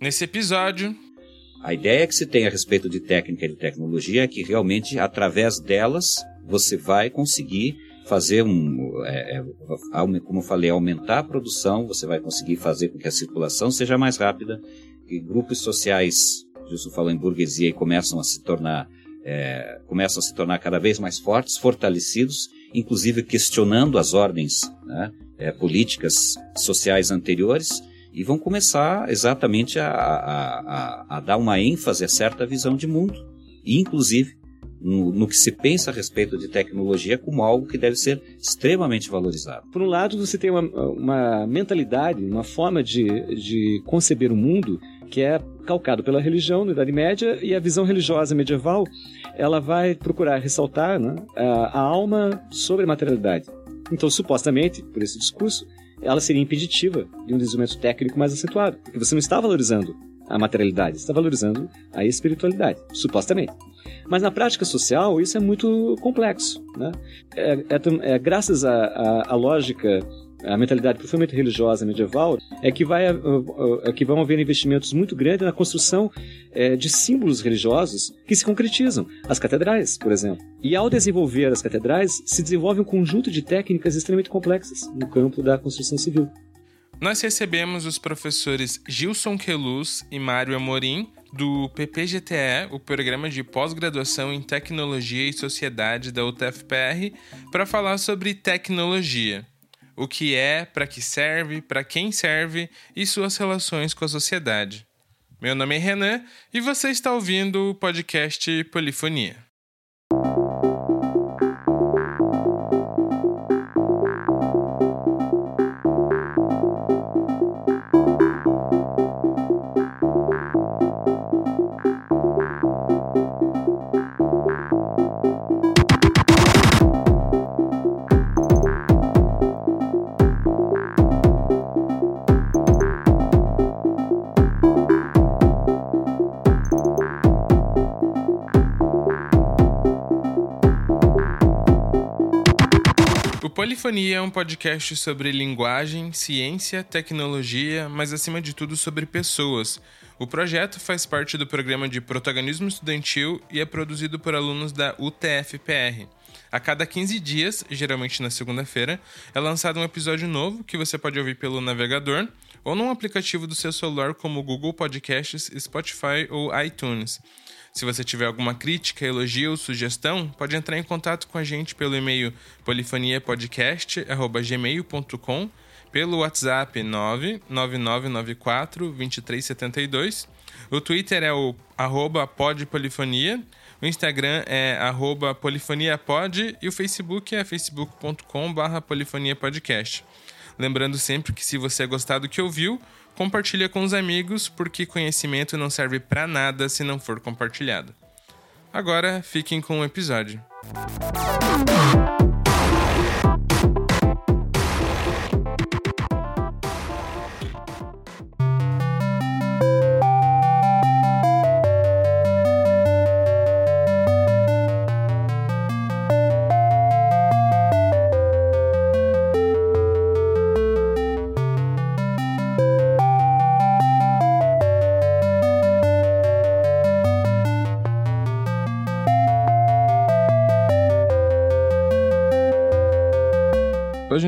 Nesse episódio, a ideia que se tem a respeito de técnica e de tecnologia é que realmente, através delas, você vai conseguir fazer um, é, é, como eu falei, aumentar a produção, você vai conseguir fazer com que a circulação seja mais rápida, que grupos sociais, Justo falou em burguesia, e começam a se tornar, é, começam a se tornar cada vez mais fortes, fortalecidos, inclusive questionando as ordens né, é, políticas sociais anteriores, e vão começar exatamente a, a, a, a dar uma ênfase a certa visão de mundo, e inclusive no, no, que se pensa a respeito de tecnologia como algo que deve ser extremamente valorizado. Por um lado, você tem uma, uma mentalidade, uma forma de, de conceber o mundo que é calcado pela religião na Idade Média e a visão religiosa medieval ela vai procurar ressaltar né, a, a alma sobre a materialidade. Então, supostamente, por esse discurso, ela seria impeditiva de um desenvolvimento técnico mais acentuado, porque você não está valorizando a materialidade, está valorizando a espiritualidade, supostamente. Mas na prática social isso é muito complexo. Né? É, é, é graças à lógica a mentalidade profundamente religiosa medieval é que, vai, é que vão haver investimentos muito grandes na construção é, de símbolos religiosos que se concretizam. As catedrais, por exemplo. E ao desenvolver as catedrais, se desenvolve um conjunto de técnicas extremamente complexas no campo da construção civil. Nós recebemos os professores Gilson Queluz e Mário Amorim, do PPGTE, o Programa de Pós-Graduação em Tecnologia e Sociedade da UTFPR, para falar sobre tecnologia. O que é, para que serve, para quem serve e suas relações com a sociedade. Meu nome é Renan e você está ouvindo o podcast Polifonia. Polifonia é um podcast sobre linguagem, ciência, tecnologia, mas acima de tudo sobre pessoas. O projeto faz parte do programa de protagonismo estudantil e é produzido por alunos da UTFPR. A cada 15 dias, geralmente na segunda-feira, é lançado um episódio novo que você pode ouvir pelo navegador ou num aplicativo do seu celular como Google Podcasts, Spotify ou iTunes. Se você tiver alguma crítica, elogio ou sugestão, pode entrar em contato com a gente pelo e-mail polifoniapodcast.gmail.com, pelo WhatsApp 99994 2372. O Twitter é o arroba podpolifonia, o Instagram é arroba polifoniapod e o Facebook é facebook.com barra polifoniapodcast. Lembrando sempre que se você gostar do que ouviu, compartilha com os amigos, porque conhecimento não serve para nada se não for compartilhado. Agora, fiquem com o episódio.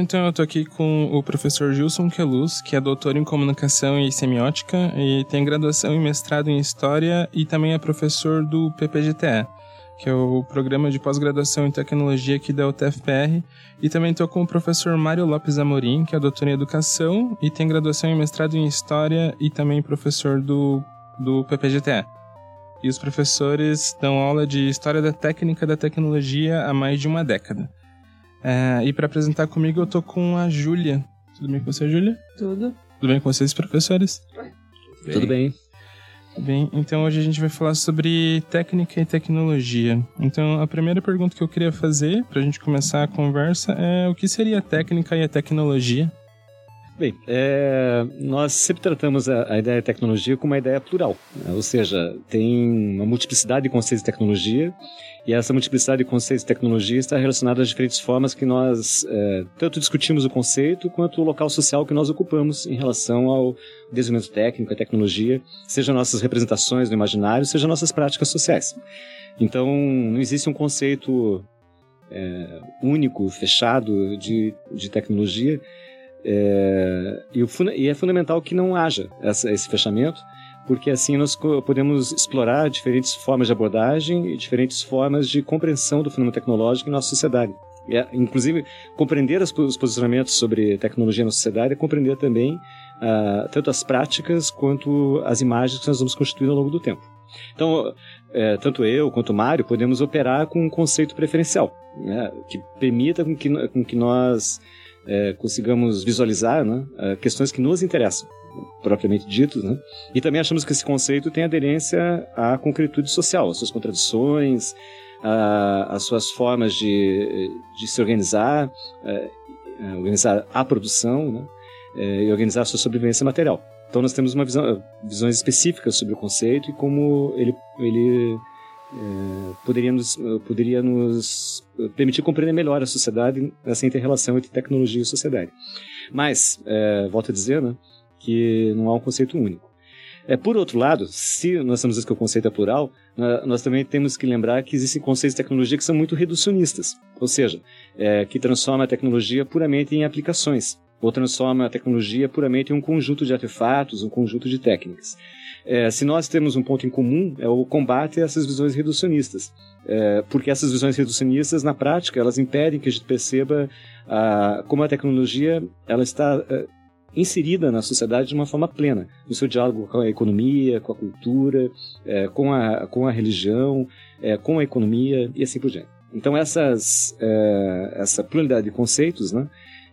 Então, eu tô aqui com o professor Gilson Queluz, que é doutor em comunicação e semiótica e tem graduação e mestrado em história e também é professor do PPGTE, que é o programa de pós-graduação em tecnologia aqui da UTFPR. E também estou com o professor Mário Lopes Amorim, que é doutor em educação e tem graduação e mestrado em história e também professor do, do PPGTE. E os professores dão aula de História da Técnica da Tecnologia há mais de uma década. É, e para apresentar comigo eu tô com a Júlia. Tudo bem com você, Júlia? Tudo. Tudo bem com vocês, professores? Bem. Tudo bem. Bem, então hoje a gente vai falar sobre técnica e tecnologia. Então a primeira pergunta que eu queria fazer para a gente começar a conversa é o que seria a técnica e a tecnologia? Bem, é, nós sempre tratamos a, a, ideia de tecnologia como uma ideia plural, né? ou seja, tem uma multiplicidade de conceitos de tecnologia e essa multiplicidade de conceitos de tecnologia está relacionada às diferentes formas que nós é, tanto discutimos o conceito quanto o local social que nós ocupamos em relação ao desenvolvimento técnico, à tecnologia, seja nossas representações no imaginário, seja nossas práticas sociais. Então, não existe um conceito é, único, fechado de, de tecnologia é, e, o, e, é fundamental que não haja essa, esse fechamento, porque assim nós podemos explorar diferentes formas de abordagem e diferentes formas de compreensão do fenômeno tecnológico em nossa sociedade. É, inclusive, compreender os posicionamentos sobre tecnologia na sociedade é compreender também ah, tanto as práticas quanto as imagens que nós vamos constituindo ao longo do tempo. Então, é, tanto eu quanto o Mário podemos operar com um conceito preferencial, né, que permita com que, com que nós é, consigamos visualizar né, é, questões que nos interessam, propriamente ditos, né? E também achamos que esse conceito tem aderência à concretude social, às suas contradições, às suas formas de, de se organizar, é, é, organizar a produção, né? É, e organizar a sua sobrevivência material. Então nós temos uma visão, visões específicas sobre o conceito e como ele, ele é, poderia, nos, poderia nos permitir compreender melhor a sociedade, essa inter-relação entre tecnologia e sociedade. Mas, é, volto a dizer, né, que não há um conceito único. É, por outro lado, se nós estamos dizendo que o conceito é plural, nós também temos que lembrar que existem conceitos de tecnologia que são muito reducionistas, ou seja, é, que transformam a tecnologia puramente em aplicações, ou transforma a tecnologia puramente em um conjunto de artefatos, um conjunto de técnicas. É, se nós temos um ponto em comum, é o combate a essas visões reducionistas. É, porque essas visões reducionistas, na prática, elas impedem que a gente perceba como a tecnologia ela está ah, inserida na sociedade de uma forma plena, no seu diálogo com a economia, com a cultura, é, com, a, com a religião, é, com a economia e assim por diante. Então, essas, é, essa pluralidade de conceitos, né,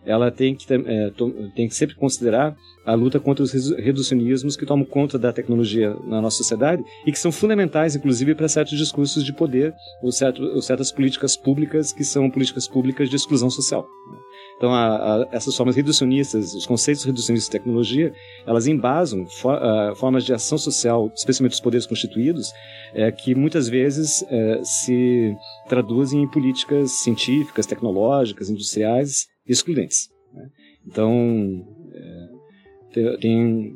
ela tem que, é, tem que sempre considerar a luta contra os reducionismos que tomam conta da tecnologia na nossa sociedade e que são fundamentais, inclusive, para certos discursos de poder ou, certo, ou certas políticas públicas que são políticas públicas de exclusão social. Então, a, a, essas formas reducionistas, os conceitos reducionistas de tecnologia, elas embasam for, a, formas de ação social, especialmente dos poderes constituídos, é, que muitas vezes é, se traduzem em políticas científicas, tecnológicas, industriais excludentes. Né? Então, é, tem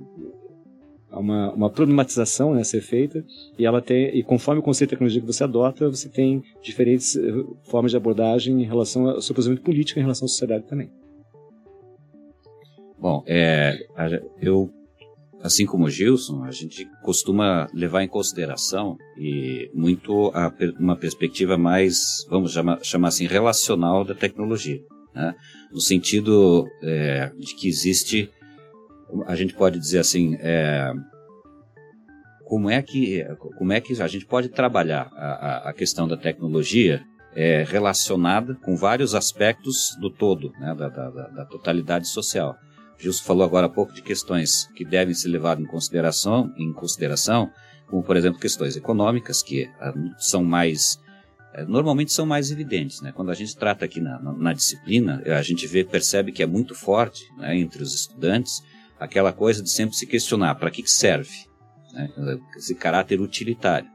uma, uma problematização né, a ser feita e ela tem e conforme o conceito de tecnologia que você adota você tem diferentes eh, formas de abordagem em relação ao seu posicionamento político em relação à sociedade também bom é eu assim como o Gilson a gente costuma levar em consideração e muito a, uma perspectiva mais vamos chamar, chamar assim relacional da tecnologia né? no sentido é, de que existe, a gente pode dizer assim, é, como é que como é que a gente pode trabalhar a, a questão da tecnologia é, relacionada com vários aspectos do todo, né, da, da, da, totalidade social. Gilson falou agora há pouco de questões que devem ser levadas em consideração, em consideração, como por exemplo questões econômicas que ah, são mais é, normalmente são mais evidentes. Né? Quando a gente trata aqui na, na, na disciplina, a gente vê, percebe que é muito forte né, entre os estudantes aquela coisa de sempre se questionar para que, que serve né? esse caráter utilitário.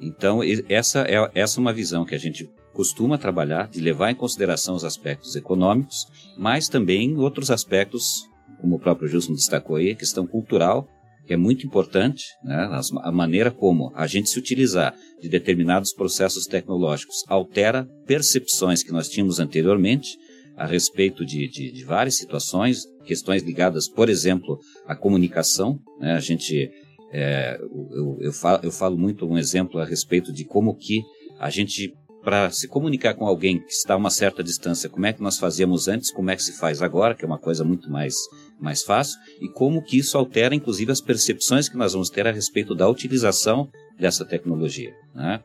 Então, essa é, essa é uma visão que a gente costuma trabalhar, de levar em consideração os aspectos econômicos, mas também outros aspectos, como o próprio Gilson destacou aí, a questão cultural, que é muito importante, né? a maneira como a gente se utilizar de determinados processos tecnológicos altera percepções que nós tínhamos anteriormente a respeito de, de, de várias situações, questões ligadas, por exemplo, à comunicação. Né? A gente, é, eu, eu, falo, eu falo muito um exemplo a respeito de como que a gente para se comunicar com alguém que está a uma certa distância, como é que nós fazíamos antes, como é que se faz agora, que é uma coisa muito mais, mais fácil, e como que isso altera, inclusive, as percepções que nós vamos ter a respeito da utilização dessa tecnologia. Né?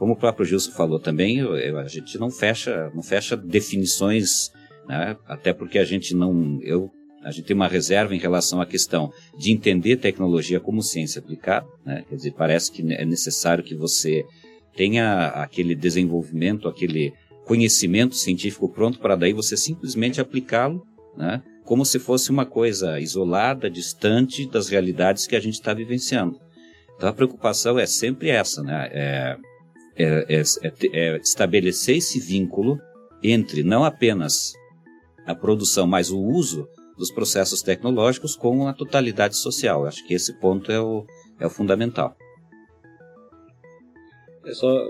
Como o próprio Gilson falou também, eu, a gente não fecha, não fecha definições, né? até porque a gente não, eu, a gente tem uma reserva em relação à questão de entender tecnologia como ciência aplicada, né? quer dizer, parece que é necessário que você tenha aquele desenvolvimento, aquele conhecimento científico pronto para daí você simplesmente aplicá-lo, né? como se fosse uma coisa isolada, distante das realidades que a gente está vivenciando. Então a preocupação é sempre essa, né? É, é, é, é, é estabelecer esse vínculo entre não apenas a produção, mas o uso dos processos tecnológicos com a totalidade social. Acho que esse ponto é o, é o fundamental. É só,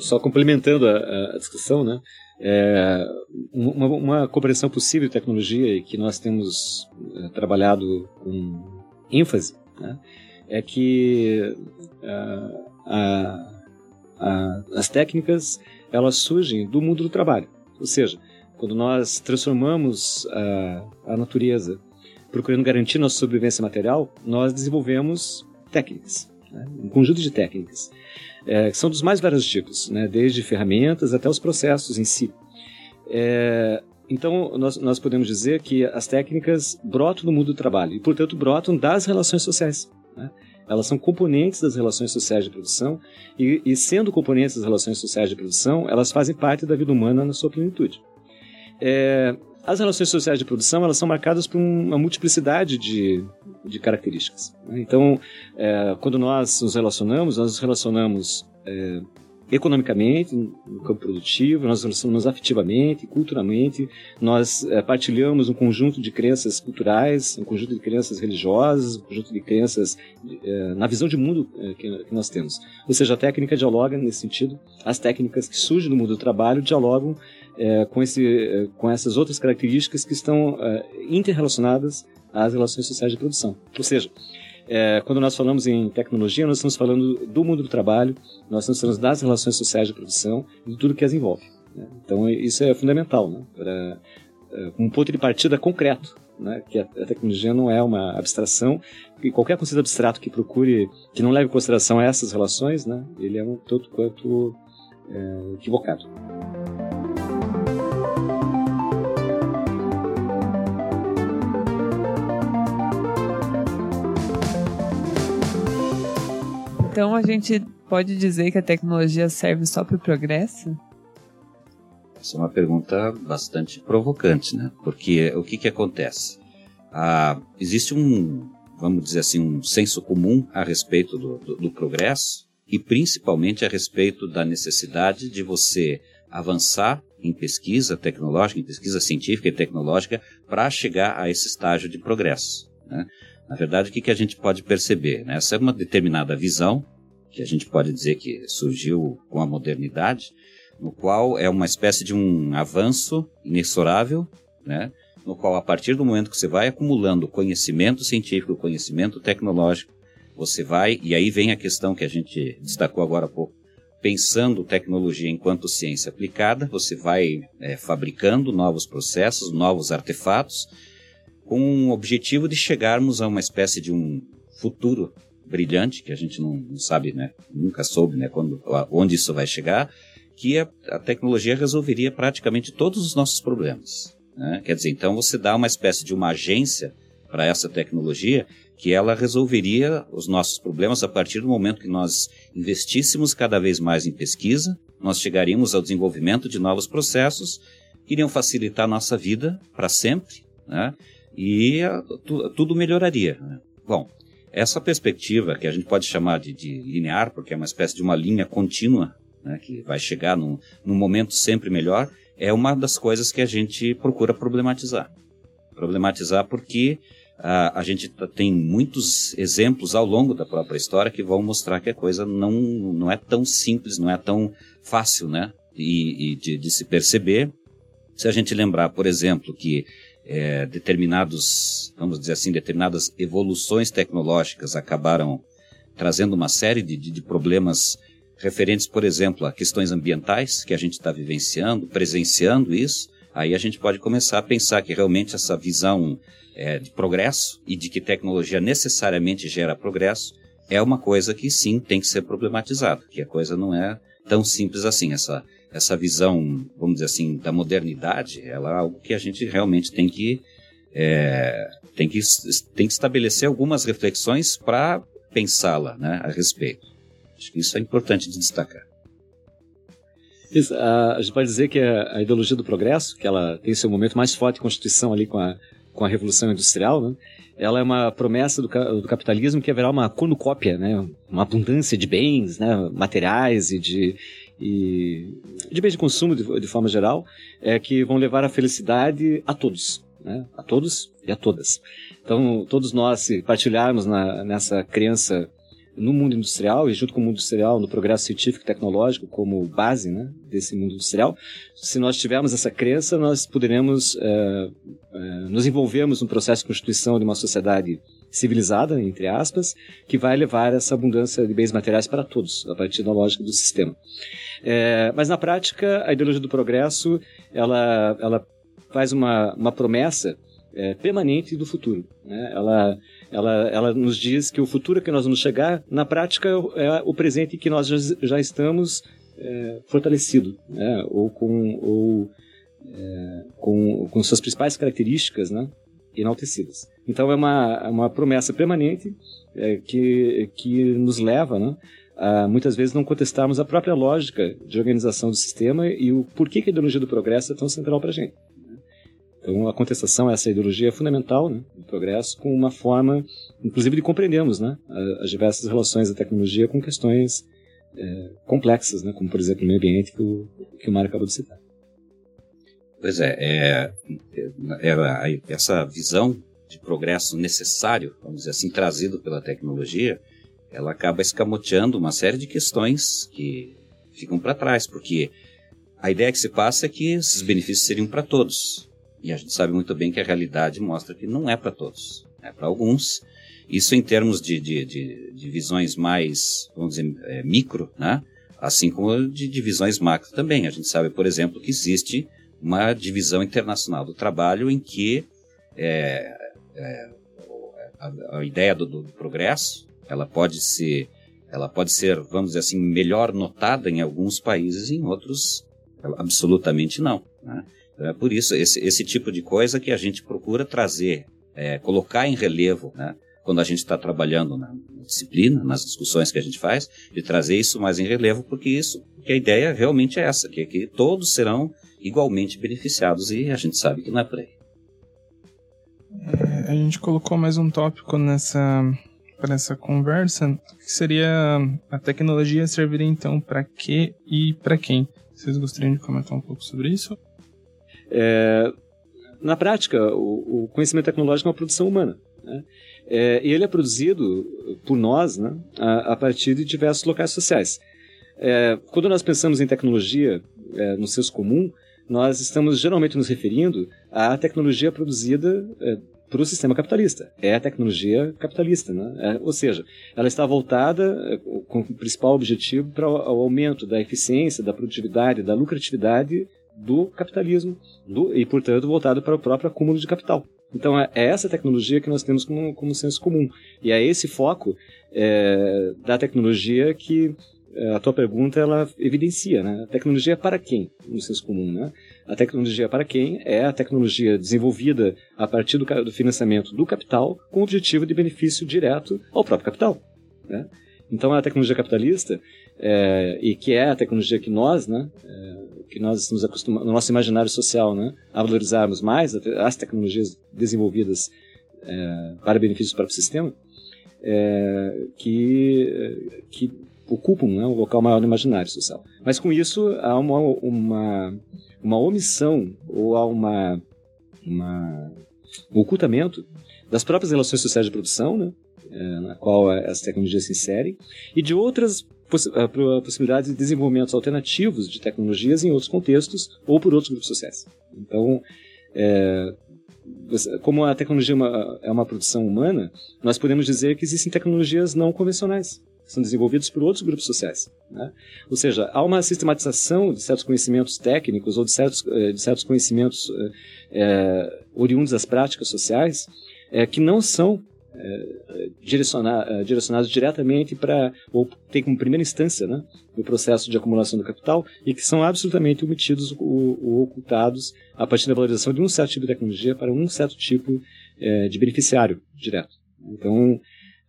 só complementando a, a discussão, né? É, uma, uma, compreensão possível de tecnologia e que nós temos é, trabalhado com ênfase né, é que uh, a, a, as técnicas elas surgem do mundo do trabalho. Ou seja, quando nós transformamos a, a natureza procurando garantir nossa sobrevivência material, nós desenvolvemos técnicas, né? um conjunto de técnicas, é, que são dos mais vários tipos, né? desde ferramentas até os processos em si. É, então, nós, nós podemos dizer que as técnicas brotam no mundo do trabalho e, portanto, brotam das relações sociais. Né? Elas são componentes das relações sociais de produção e, e, sendo componentes das relações sociais de produção, elas fazem parte da vida humana na sua plenitude. É, as relações sociais de produção elas são marcadas por uma multiplicidade de, de características. Né? Então, é, quando nós nos relacionamos, nós nos relacionamos é, economicamente, no campo produtivo, nós relacionamos afetivamente, culturalmente, nós é, partilhamos um conjunto de crenças culturais, um conjunto de crenças religiosas, um conjunto de crenças é, na visão de mundo é, que, que, nós temos. Ou seja, a técnica dialoga nesse sentido, as técnicas que surgem no mundo do trabalho dialogam com, esse, com essas outras características que estão interrelacionadas às relações sociais de produção. Ou seja, é, quando nós falamos em tecnologia, nós estamos falando do mundo do trabalho, nós estamos falando das relações sociais de produção e de tudo que as envolve. Né? Então, isso é fundamental, né? para é, um ponto de partida concreto, né? que a, a, tecnologia não é uma abstração, e qualquer conceito abstrato que procure, que não leve em consideração essas relações, né? ele é um tanto quanto é, equivocado. Então a gente pode dizer que a tecnologia serve só para o progresso? Essa é uma pergunta bastante provocante, né? Porque o que, que acontece? Ah, existe um, vamos dizer assim, um senso comum a respeito do, do, do progresso e principalmente a respeito da necessidade de você avançar em pesquisa tecnológica, em pesquisa científica e tecnológica para chegar a esse estágio de progresso. Né? Na verdade, o que, que a gente pode perceber? Né? Essa é uma determinada visão, que a gente pode dizer que surgiu com a modernidade, no qual é uma espécie de um avanço inexorável, né? no qual, a partir do momento que você vai acumulando conhecimento científico, conhecimento tecnológico, você vai, e aí vem a questão que a gente destacou agora há pouco, pensando tecnologia enquanto ciência aplicada, você vai é, fabricando novos processos, novos artefatos, com o objetivo de chegarmos a uma espécie de um futuro brilhante, que a gente não, não sabe, né, nunca soube né, quando, onde isso vai chegar, que a, a tecnologia resolveria praticamente todos os nossos problemas. Né? Quer dizer, então você dá uma espécie de uma agência para essa tecnologia que ela resolveria os nossos problemas a partir do momento que nós investíssemos cada vez mais em pesquisa, nós chegaríamos ao desenvolvimento de novos processos que iriam facilitar a nossa vida para sempre, né? E a, tu, tudo melhoraria. Né? Bom, essa perspectiva, que a gente pode chamar de, de, linear, porque é uma espécie de uma linha contínua, né, que vai chegar num, num momento sempre melhor, é uma das coisas que a gente procura problematizar. Problematizar porque a, a gente tem muitos exemplos ao longo da própria história que vão mostrar que a coisa não, não é tão simples, não é tão fácil né, e, e de, de se perceber. Se a gente lembrar, por exemplo, que é, determinados, vamos dizer assim, determinadas evoluções tecnológicas acabaram trazendo uma série de, de, problemas referentes, por exemplo, a questões ambientais que a gente está vivenciando, presenciando isso, aí a gente pode começar a pensar que realmente essa visão é, de progresso e de que tecnologia necessariamente gera progresso é uma coisa que sim tem que ser problematizada, que a coisa não é tão simples assim. Essa essa visão, vamos dizer assim, da modernidade, ela é algo que a gente realmente tem que, é, tem que, tem que estabelecer algumas reflexões para pensá-la né, a respeito. Acho que isso é importante de destacar. Isso, a, a, gente pode dizer que a, a, ideologia do progresso, que ela tem seu momento mais forte em Constituição ali com a, com a Revolução Industrial, né? ela é uma promessa do, do, capitalismo que haverá uma cornucópia, né? uma abundância de bens né? materiais e de, e de bens de consumo de, de forma geral, é, que vão levar a felicidade a todos. Né? A todos e a todas. Então, todos nós, se partilharmos na, nessa crença no mundo industrial e junto com o mundo industrial, no progresso científico e tecnológico como base né, desse mundo industrial, se nós tivermos essa crença, nós poderemos é, é, nos envolvermos no processo de constituição de uma sociedade civilizada, entre aspas, que vai levar essa abundância de bens materiais para todos, a partir da lógica do sistema. É, mas na prática, a ideologia do progresso, ela, ela faz uma, uma promessa permanente do futuro. Né? Ela, ela, ela nos diz que o futuro que nós vamos chegar, na prática, é o presente que nós já, estamos é, fortalecido, né? ou, com, ou é, com, com suas principais características né? enaltecidas. Então é uma, é uma promessa permanente é, que, que nos leva né? a muitas vezes não contestarmos a própria lógica de organização do sistema e o porquê que a ideologia do progresso é tão central para a gente. Então, a contestação a essa ideologia é fundamental né, do progresso, com uma forma, inclusive, de compreendermos né, as diversas relações da tecnologia com questões é, complexas, né, como, por exemplo, o meio ambiente que o, que o Mário acabou de citar. Pois é, é, é, é, essa visão de progresso necessário, vamos dizer assim, trazido pela tecnologia, ela acaba escamoteando uma série de questões que ficam para trás, porque a ideia que se passa é que esses benefícios seriam para todos. E a gente sabe muito bem que a realidade mostra que não é para todos, é para alguns. Isso em termos de, de, de, de visões mais, vamos dizer, é, micro, né? assim como de divisões macro também. A gente sabe, por exemplo, que existe uma divisão internacional do trabalho em que é, é, a, a, ideia do, do, progresso ela pode ser ela pode ser vamos dizer assim melhor notada em alguns países em outros absolutamente não né? É por isso, esse, esse tipo de coisa que a gente procura trazer, é, colocar em relevo, né? quando a gente está trabalhando na disciplina, nas discussões que a gente faz, de trazer isso mais em relevo, porque isso, a ideia realmente é essa, que, que todos serão igualmente beneficiados e a gente sabe que não é por aí. É, a gente colocou mais um tópico nessa para essa conversa, que seria a tecnologia serviria então para quê e para quem? Vocês gostariam de comentar um pouco sobre isso? É, na prática, o, o, conhecimento tecnológico é uma produção humana. Né? É, e ele é produzido por nós né, a, a, partir de diversos locais sociais. É, quando nós pensamos em tecnologia é, no senso comum, nós estamos geralmente nos referindo à tecnologia produzida é, para o sistema capitalista. É a tecnologia capitalista, né? É, ou seja, ela está voltada é, com o principal objetivo para o aumento da eficiência, da produtividade, da lucratividade do capitalismo do, e, portanto, voltado para o próprio acúmulo de capital. Então, é, é essa tecnologia que nós temos como, como senso comum. E é esse foco é, da tecnologia que é, a tua pergunta ela evidencia. Né? A tecnologia é para quem, no senso comum? Né? A tecnologia é para quem é a tecnologia desenvolvida a partir do, do financiamento do capital com o objetivo de benefício direto ao próprio capital. Né? Então, a tecnologia capitalista, é, e que é a tecnologia que nós, né, é, que nós estamos acostumados, no nosso imaginário social, né, a valorizarmos mais as tecnologias desenvolvidas é, para benefício do próprio sistema, é, que, que ocupam né, um local maior no imaginário social. Mas com isso há uma, uma, uma omissão ou há uma, uma, um ocultamento das próprias relações sociais de produção, né, na qual essa tecnologia se insere, e de outras poss uh, possibilidades de desenvolvimentos alternativos de tecnologias em outros contextos ou por outros grupos sociais. Então, é, como a tecnologia é uma, é uma produção humana, nós podemos dizer que existem tecnologias não convencionais, que são desenvolvidas por outros grupos sociais. Né? Ou seja, há uma sistematização de certos conhecimentos técnicos ou de certos, eh, de certos conhecimentos é, oriundos das práticas sociais é, que não são direcionar, é, direcionados diretamente para, ou tem como primeira instância, né, o processo de acumulação do capital e que são absolutamente omitidos ou, ou ocultados a partir da valorização de um certo tipo de tecnologia para um certo tipo é, de beneficiário direto. Então,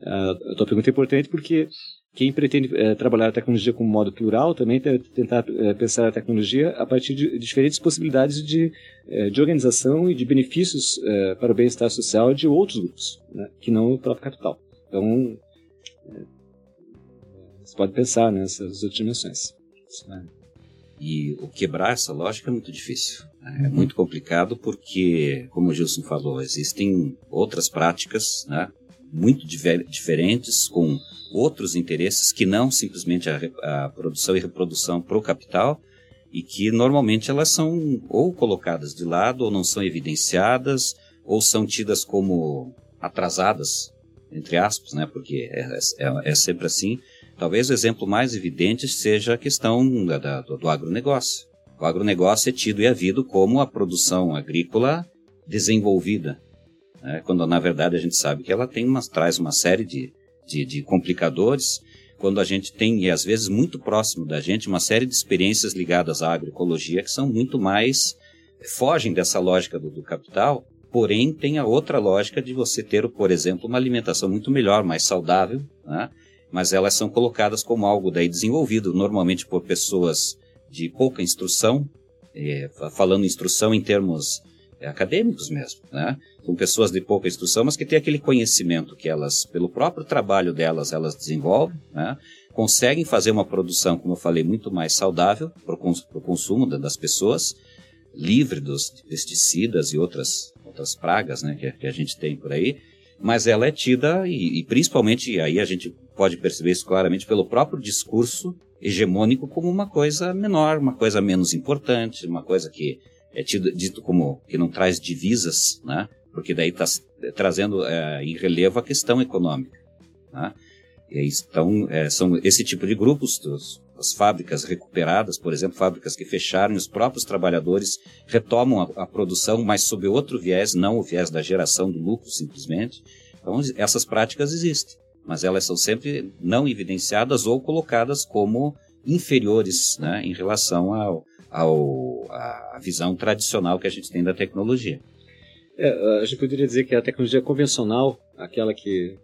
a, a tua pergunta é importante porque quem pretende é, trabalhar a tecnologia como modo plural também tentar é, pensar a tecnologia a partir de diferentes possibilidades de, é, de organização e de benefícios para o bem-estar social de outros grupos, né, que não o próprio capital. Então, você pode pensar nessas outras dimensões. Né. E o quebrar essa lógica é muito difícil. Né? É muito complicado porque, como o Gilson falou, existem outras práticas né, muito diferentes, com outros interesses que não simplesmente a, a produção e reprodução para o capital, e que normalmente elas são ou colocadas de lado, ou não são evidenciadas, ou são tidas como atrasadas, entre aspas, né? porque é, é, é sempre assim. Talvez o exemplo mais evidente seja a questão da, da, do agronegócio. O agronegócio é tido e havido como a produção agrícola desenvolvida, né? quando na verdade a gente sabe que ela tem uma, traz uma série de, de, de complicadores, quando a gente tem, e às vezes muito próximo da gente, uma série de experiências ligadas à agroecologia que são muito mais, fogem dessa lógica do, do capital, porém tem a outra lógica de você ter, por exemplo, uma alimentação muito melhor, mais saudável, né? mas elas são colocadas como algo daí desenvolvido normalmente por pessoas de pouca instrução, é, falando instrução em termos acadêmicos mesmo, né? São pessoas de pouca instrução, mas que têm aquele conhecimento que elas, pelo próprio trabalho delas, elas desenvolvem, né? Conseguem fazer uma produção, como eu falei, muito mais saudável para o consumo das pessoas, livre dos pesticidas e outras, outras pragas, né? Que, que a gente tem por aí, mas ela é tida, e, e principalmente, aí a gente pode perceber isso claramente pelo próprio discurso hegemônico como uma coisa menor, uma coisa menos importante, uma coisa que é tido, dito como que não traz divisas, né? porque daí está trazendo é, em relevo a questão econômica. Né? E aí estão, é, são esse tipo de grupos, dos, as fábricas recuperadas, por exemplo, fábricas que fecharam, os próprios trabalhadores retomam a, a, produção, mas sob outro viés, não o viés da geração do lucro, simplesmente. Então, essas práticas existem mas elas são sempre não evidenciadas ou colocadas como inferiores né, em relação ao, ao, à visão tradicional que a gente tem da tecnologia. É, a gente poderia dizer que a tecnologia convencional, aquela que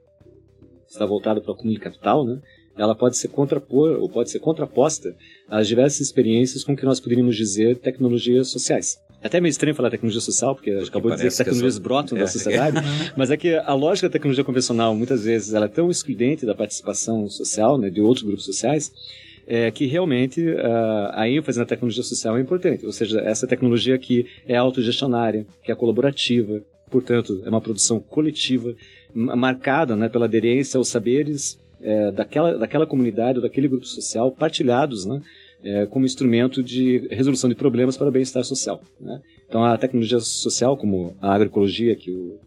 está voltada para o acúmulo de capital, né, ela pode ser contrapor ou pode ser contraposta às diversas experiências com que nós poderíamos dizer tecnologias sociais. É até meio estranho falar tecnologia social, porque a gente acabou de dizer que tecnologias que brotam é. da sociedade, mas é que a lógica da tecnologia convencional, muitas vezes, ela é tão excludente da participação social, né, de outros grupos sociais, é que realmente uh, a ênfase na tecnologia social é importante. Ou seja, essa tecnologia que é autogestionária, que é colaborativa, portanto, é uma produção coletiva, marcada né, pela aderência aos saberes é, daquela, daquela comunidade ou daquele grupo social, partilhados, né, é, como instrumento de resolução de problemas para o bem-estar social. Né? Então, a tecnologia social, como a agroecologia que o,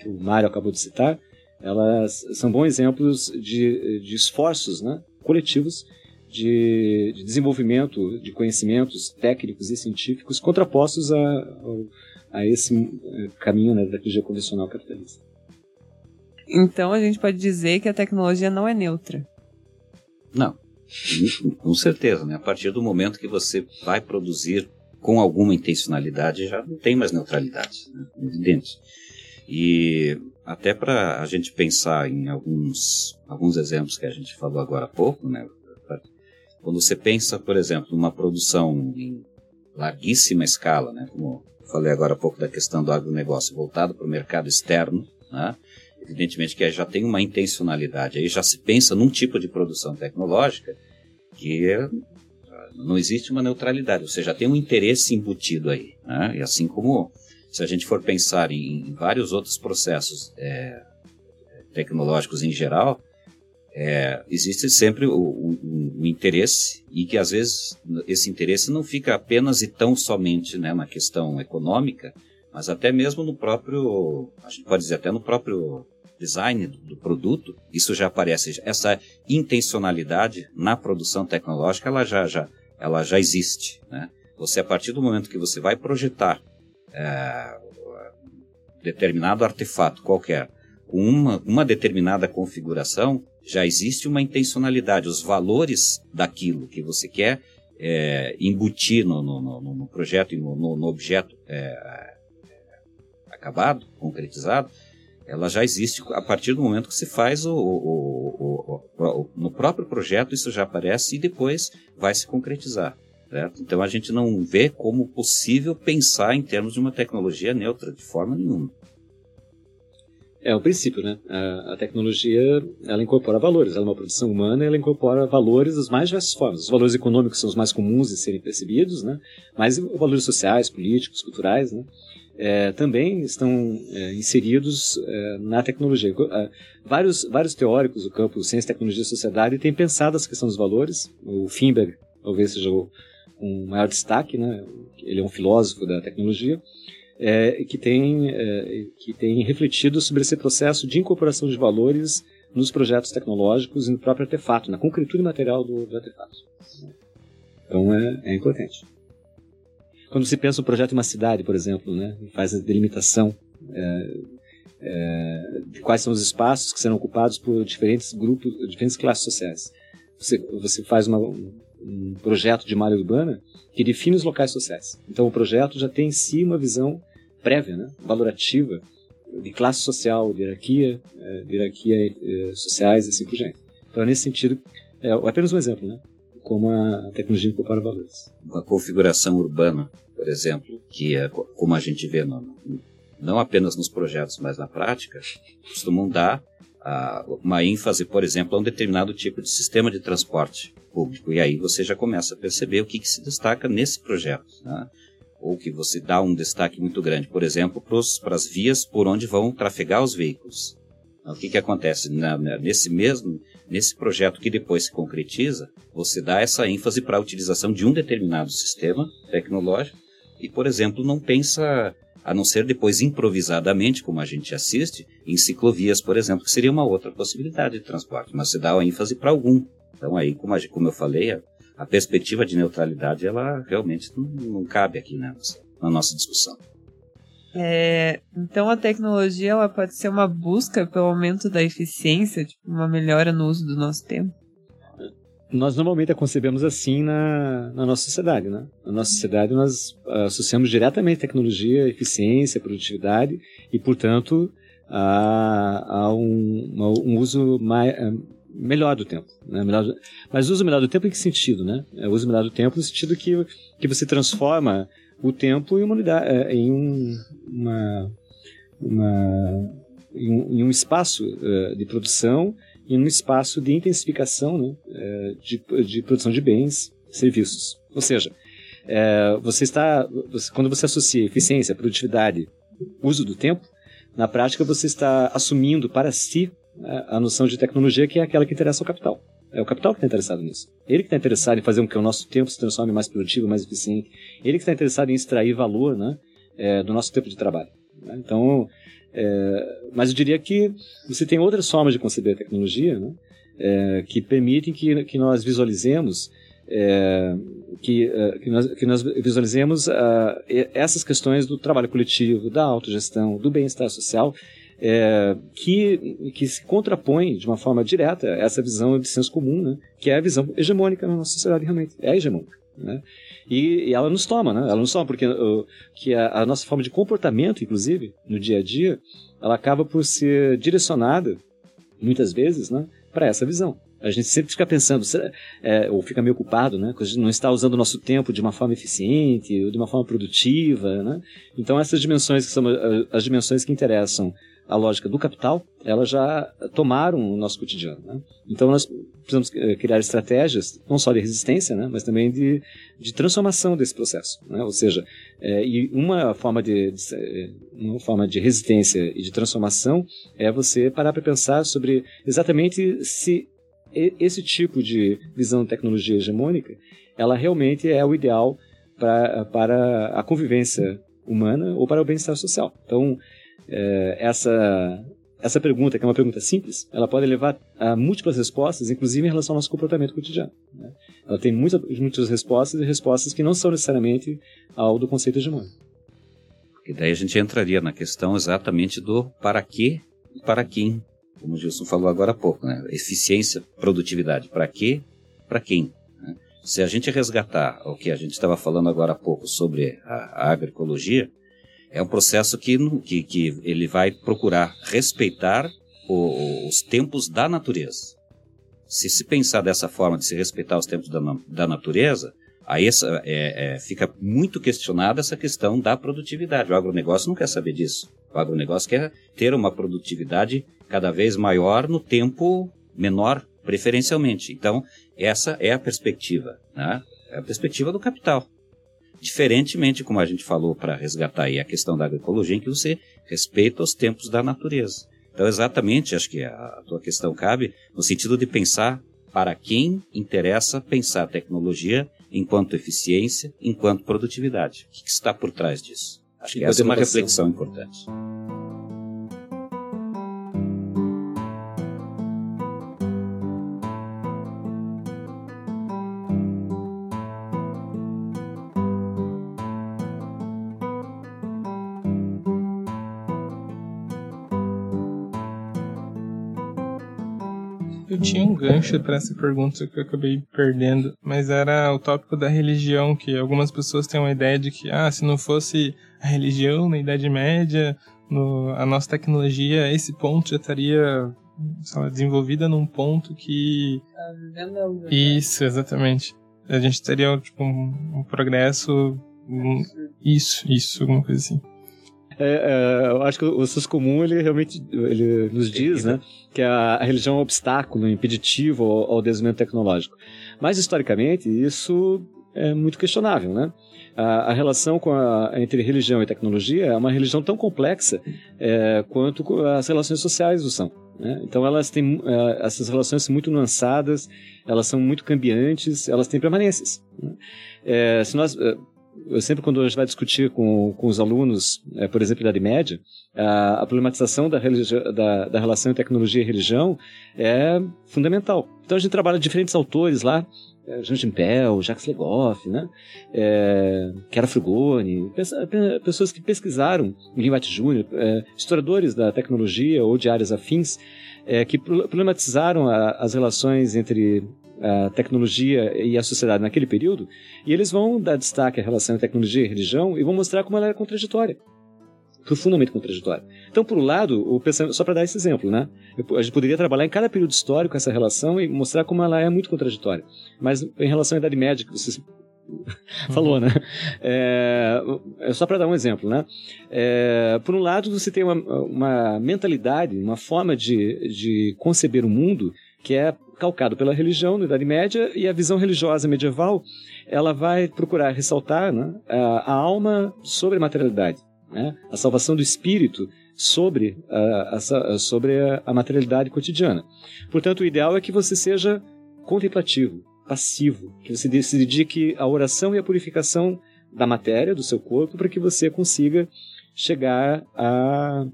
que o Mário acabou de citar, elas são bons exemplos de, de esforços né, coletivos de, de, desenvolvimento de conhecimentos técnicos e científicos contrapostos a, a, a esse é, caminho né, da tecnologia convencional capitalista. Então a gente pode dizer que a tecnologia não é neutra. Não. Com certeza, né? A partir do momento que você vai produzir com alguma intencionalidade, já não tem mais neutralidade, né? evidente. E até para a gente pensar em alguns, alguns exemplos que a gente falou agora há pouco, né? Quando você pensa, por exemplo, numa produção em larguíssima escala, né? Como falei agora há pouco da questão do agronegócio voltado para o mercado externo, né? evidentemente que já tem uma intencionalidade, aí já se pensa num tipo de produção tecnológica que é, não existe uma neutralidade, você já tem um interesse embutido aí. Né? E assim como se a gente for pensar em, em vários outros processos é, tecnológicos em geral, é, existe sempre o, o, interesse e que às vezes esse interesse não fica apenas e tão somente né, na questão econômica, mas até mesmo no próprio, a gente pode dizer até no próprio design do produto, isso já aparece. Essa intencionalidade na produção tecnológica, ela já, já, ela já existe. Né? Você, a partir do momento que você vai projetar é, determinado artefato qualquer, com uma, uma determinada configuração, já existe uma intencionalidade. Os valores daquilo que você quer é, embutir no, no, no, no projeto, no, no objeto é, acabado, concretizado, ela já existe a partir do momento que se faz o, o, o, no próprio projeto, isso já aparece e depois vai se concretizar. Certo? Então a gente não vê como possível pensar em termos de uma tecnologia neutra de forma nenhuma. É o princípio, né? A, a, tecnologia ela incorpora valores. Ela é uma produção humana, ela incorpora valores das mais diversas formas. Os valores econômicos são os mais comuns de serem percebidos, né? Mas valores sociais, políticos, culturais, né? É, também estão é, inseridos é, na tecnologia. Vários, vários teóricos do campo ciência, tecnologia e sociedade têm pensado essa questão dos valores. O Finberg talvez seja o um maior destaque, né? Ele é um filósofo da tecnologia. É, que, tem, é, que tem refletido sobre esse processo de incorporação de valores nos projetos tecnológicos e no próprio artefato, na concretude material do, do artefato. Então é, é importante. Quando se pensa um projeto em uma cidade, por exemplo, né, faz a delimitação é, é, de quais são os espaços que serão ocupados por diferentes grupos, diferentes classes sociais. Você, você faz uma, um projeto de malha urbana que define os locais sociais. Então o projeto já tem em si uma visão prévia, né, valorativa, de classe social, de hierarquia, é, de hierarquia é, sociais e assim por diante. Então nesse sentido, é apenas um exemplo, né, como a tecnologia incorpora valores. Uma configuração urbana, por exemplo, que é como a gente vê no, não apenas nos projetos, mas na prática, costumam dar uma ênfase, por exemplo, a um determinado tipo de sistema de transporte público. E aí você já começa a perceber o que, que se destaca nesse projeto. Né? Ou que você dá um destaque muito grande, por exemplo, para as vias por onde vão trafegar os veículos. O que, que acontece? Na, nesse mesmo nesse projeto que depois se concretiza, você dá essa ênfase para a utilização de um determinado sistema tecnológico e, por exemplo, não pensa a não ser depois improvisadamente, como a gente assiste, em ciclovias, por exemplo, que seria uma outra possibilidade de transporte, mas você dá a ênfase para algum. Então aí, como, a, como eu falei, a, a, perspectiva de neutralidade, ela realmente não, não cabe aqui né, na nossa discussão. É, então a tecnologia ela pode ser uma busca pelo aumento da eficiência, tipo, uma melhora no uso do nosso tempo? Nós normalmente a concebemos assim na, na nossa sociedade, né? Na nossa sociedade nós associamos diretamente tecnologia, eficiência, produtividade e, portanto, a, a um, um, uso mais, é, melhor do tempo. Né? Melhor, mas uso melhor do tempo em que sentido, né? É uso melhor do tempo no sentido que, que você transforma o tempo em uma unidade, é, em um, uma, uma em um, espaço uh, de produção em um espaço de intensificação né, é, de, de produção de bens, serviços. Ou seja, é, você está, quando você associa eficiência, produtividade, uso do tempo, na prática você está assumindo para si né, a noção de tecnologia que é aquela que interessa ao capital. É o capital que está interessado nisso. Ele que está interessado em fazer com que o nosso tempo se transforme mais produtivo, mais eficiente. Ele que está interessado em extrair valor né, é, do nosso tempo de trabalho. Né? Então, é, mas eu diria que você tem outras formas de conceber a tecnologia né, é, que permitem que, que nós visualizemos é, que, é, que, nós, que nós visualizemos uh, essas questões do trabalho coletivo, da autogestão, do bem-estar social, é, que, que se contrapõe de uma forma direta a essa visão de senso comum, né, que é a visão hegemônica na nossa sociedade, realmente. É hegemônica. Né? E, e, ela nos toma, né? Ela nos toma, porque uh, que a, a, nossa forma de comportamento, inclusive, no dia a dia, ela acaba por ser direcionada, muitas vezes, né, para essa visão. A gente sempre fica pensando, é, ou fica meio ocupado, né? a gente não está usando o nosso tempo de uma forma eficiente, ou de uma forma produtiva, né? Então essas dimensões que são as dimensões que interessam a lógica do capital, elas já tomaram o nosso cotidiano. Né? Então nós precisamos eh, criar estratégias, não só de resistência, né, mas também de, de transformação desse processo. Né? Ou seja, é, e uma forma de, de, eh, uma forma de resistência e de transformação é você parar para pensar sobre exatamente se esse tipo de visão de tecnologia hegemônica, ela realmente é o ideal pra, para a convivência humana ou para o bem-estar social. Então, é, essa, essa pergunta, que é uma pergunta simples, ela pode levar a múltiplas respostas, inclusive em relação ao nosso comportamento cotidiano. Né? Ela tem muita, muitas respostas e respostas que não são necessariamente ao do conceito hegemônico. E daí a gente entraria na questão exatamente do para quê e para quem, como o Gilson falou agora há pouco, né? eficiência, produtividade, para quê, para quem. Né? Se a gente resgatar o que a gente estava falando agora há pouco sobre a, a agroecologia, é um processo que, que, que ele vai procurar respeitar o, os tempos da natureza. Se se pensar dessa forma, de se respeitar os tempos da, da natureza, aí essa, é, é, fica muito questionada essa questão da produtividade. O agronegócio não quer saber disso. O agronegócio quer ter uma produtividade cada vez maior no tempo menor, preferencialmente. Então, essa é a perspectiva, né? é a perspectiva do capital. Diferentemente, como a gente falou para resgatar aí a questão da agroecologia, em que você respeita os tempos da natureza. Então, exatamente, acho que a tua questão cabe no sentido de pensar para quem interessa pensar tecnologia enquanto eficiência, enquanto produtividade. O que está por trás disso? Acho que essa é uma reflexão importante. Eu tinha um gancho para essa pergunta que eu acabei perdendo, mas era o tópico da religião, que algumas pessoas têm uma ideia de que, ah, se não fosse a religião na Idade Média, no, a nossa tecnologia, esse ponto já estaria lá, desenvolvida num ponto que. Tá isso, exatamente. A gente teria tipo, um, um progresso. Um... Isso, isso, alguma coisa assim. É, é, eu acho que o senso comum, ele realmente ele nos diz, né, que a, a religião é um obstáculo impeditivo ao, ao, desenvolvimento tecnológico. Mas, historicamente, isso é muito questionável, né? A, a relação a, entre religião e tecnologia é uma religião tão complexa é, quanto as relações sociais o são. Né? Então, elas têm, é, essas relações são muito nuançadas, elas são muito cambiantes, elas têm permanências. Né? É, se nós é, eu sempre quando a gente vai discutir com, com os alunos, é, por exemplo, Idade Média, a, a problematização da, da, da, relação entre tecnologia e religião é fundamental. Então a gente trabalha diferentes autores lá, é, Jean Gimpel, Jacques Legoff, né? É, Chiara Frugoni, pessoas que pesquisaram, Lin White Jr., é, historiadores da tecnologia ou de áreas afins, é, que problematizaram a, as relações entre a tecnologia e a sociedade naquele período, e eles vão dar destaque à relação entre tecnologia e religião e vão mostrar como ela era contraditória. Profundamente contraditória. Então, por um lado, o pensamento, só para dar esse exemplo, né? A gente poderia trabalhar em cada período histórico essa relação e mostrar como ela é muito contraditória. Mas em relação à Idade Média, que você falou, né? É, é só para dar um exemplo, né? É, por um lado, você tem uma, uma mentalidade, uma forma de, de conceber o mundo que é calcado pela religião na Idade Média e a visão religiosa medieval ela vai procurar ressaltar né, a, a, alma sobre a materialidade, né, a salvação do espírito sobre, a, a, sobre a materialidade cotidiana. Portanto, o ideal é que você seja contemplativo, passivo, que você se dedique à oração e à purificação da matéria, do seu corpo, para que você consiga chegar à,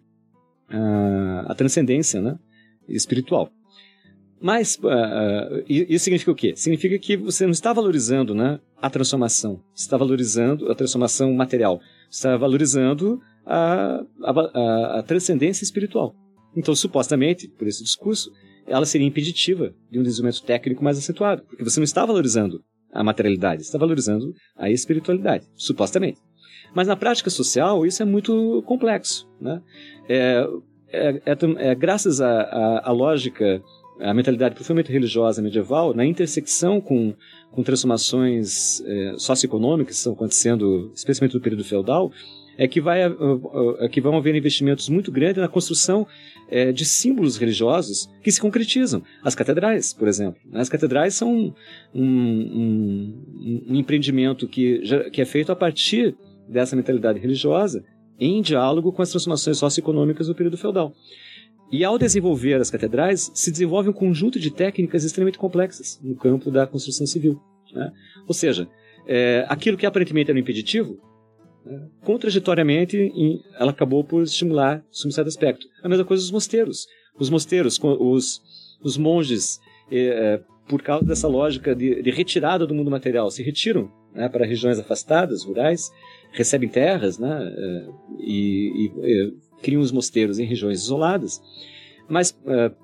à, transcendência né, espiritual. Mas uh, isso significa o quê? Significa que você não está valorizando né, a transformação, você está valorizando a transformação material, você está valorizando a, a, a transcendência espiritual. Então, supostamente, por esse discurso, ela seria impeditiva de um desenvolvimento técnico mais acentuado, porque você não está valorizando a materialidade, você está valorizando a espiritualidade, supostamente. Mas na prática social, isso é muito complexo. Né? É, é, é, é graças à lógica a mentalidade profundamente religiosa medieval, na intersecção com, com transformações é, socioeconômicas que estão acontecendo, especialmente no período feudal, é que, vai, é que vão haver investimentos muito grandes na construção é, de símbolos religiosos que se concretizam. As catedrais, por exemplo. As catedrais são um, um, um empreendimento que, que é feito a partir dessa mentalidade religiosa em diálogo com as transformações socioeconômicas do período feudal. E ao desenvolver as catedrais, se desenvolve um conjunto de técnicas extremamente complexas no campo da construção civil. Né? Ou seja, é, aquilo que aparentemente era um impeditivo, né, contraditoriamente, ela acabou por estimular sob certo aspecto. A mesma coisa os mosteiros. Os mosteiros, os, os monges, é, é, por causa dessa lógica de, de, retirada do mundo material, se retiram né, para regiões afastadas, rurais, recebem terras né, é, e, e criam os mosteiros em regiões isoladas, mas uh,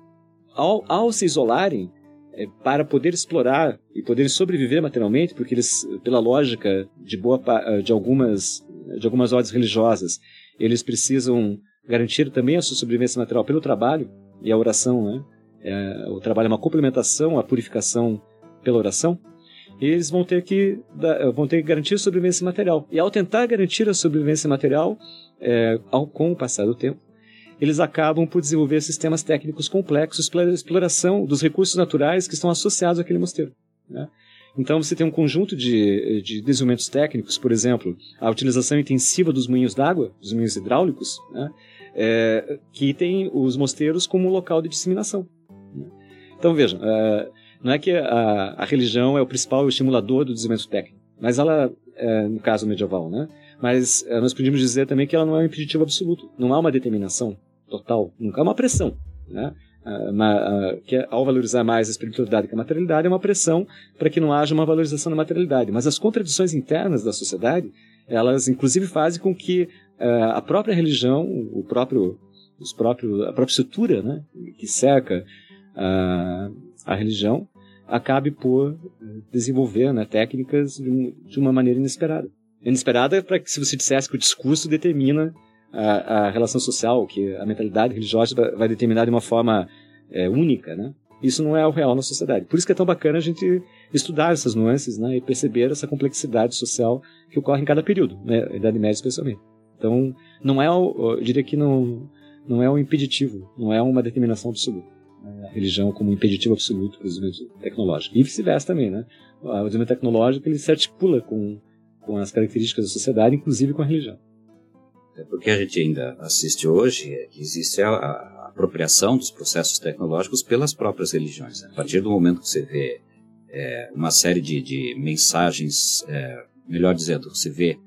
ao, ao, se isolarem, é, para poder explorar e poder sobreviver materialmente, porque eles, pela lógica de, boa, de, algumas, de algumas ordens religiosas, eles precisam garantir também a sua sobrevivência material pelo trabalho e a oração, né? É, o trabalho é uma complementação à purificação pela oração. Eles vão ter que vão ter que garantir a sobrevivência material. E ao tentar garantir a sobrevivência material, é, ao, com o passar do tempo, eles acabam por desenvolver sistemas técnicos complexos para a exploração dos recursos naturais que estão associados àquele mosteiro. Né? Então você tem um conjunto de, de desenvolvimentos técnicos, por exemplo, a utilização intensiva dos moinhos d'água, dos moinhos hidráulicos, né? é, que tem os mosteiros como local de disseminação. Né? Então vejam, é, não é que a, a, religião é o principal estimulador do desenvolvimento técnico, mas ela, é, no caso medieval, né? Mas é, nós podemos dizer também que ela não é um impeditivo absoluto, não há uma determinação total, nunca é uma pressão. Né? que é, ao valorizar mais a espiritualidade que a materialidade, é uma pressão para que não haja uma valorização da materialidade. Mas as contradições internas da sociedade, elas inclusive fazem com que uh, a própria religião, o próprio, os próprios, a própria estrutura né, que cerca uh, a religião, acabe por desenvolver né, técnicas de, um, de uma maneira inesperada. Inesperada para que se você dissesse que o discurso determina a, a relação social, que a mentalidade religiosa vai determinar de uma forma é, única, né? Isso não é o real na sociedade. Por isso que é tão bacana a gente estudar essas nuances né, e perceber essa complexidade social que ocorre em cada período, né, Idade Média especialmente. Então, não é, eu diria que não, não é um impeditivo, não é uma determinação absoluta. A religião como um impeditivo absoluto para o desenvolvimento tecnológico. E vice-versa também, né? O desenvolvimento tecnológico ele se articula com, com as características da sociedade, inclusive com a religião. É porque a gente ainda assiste hoje é que existe a, a apropriação dos processos tecnológicos pelas próprias religiões. Né? A partir do momento que você vê é, uma série de, de mensagens, é, melhor dizendo, você vê,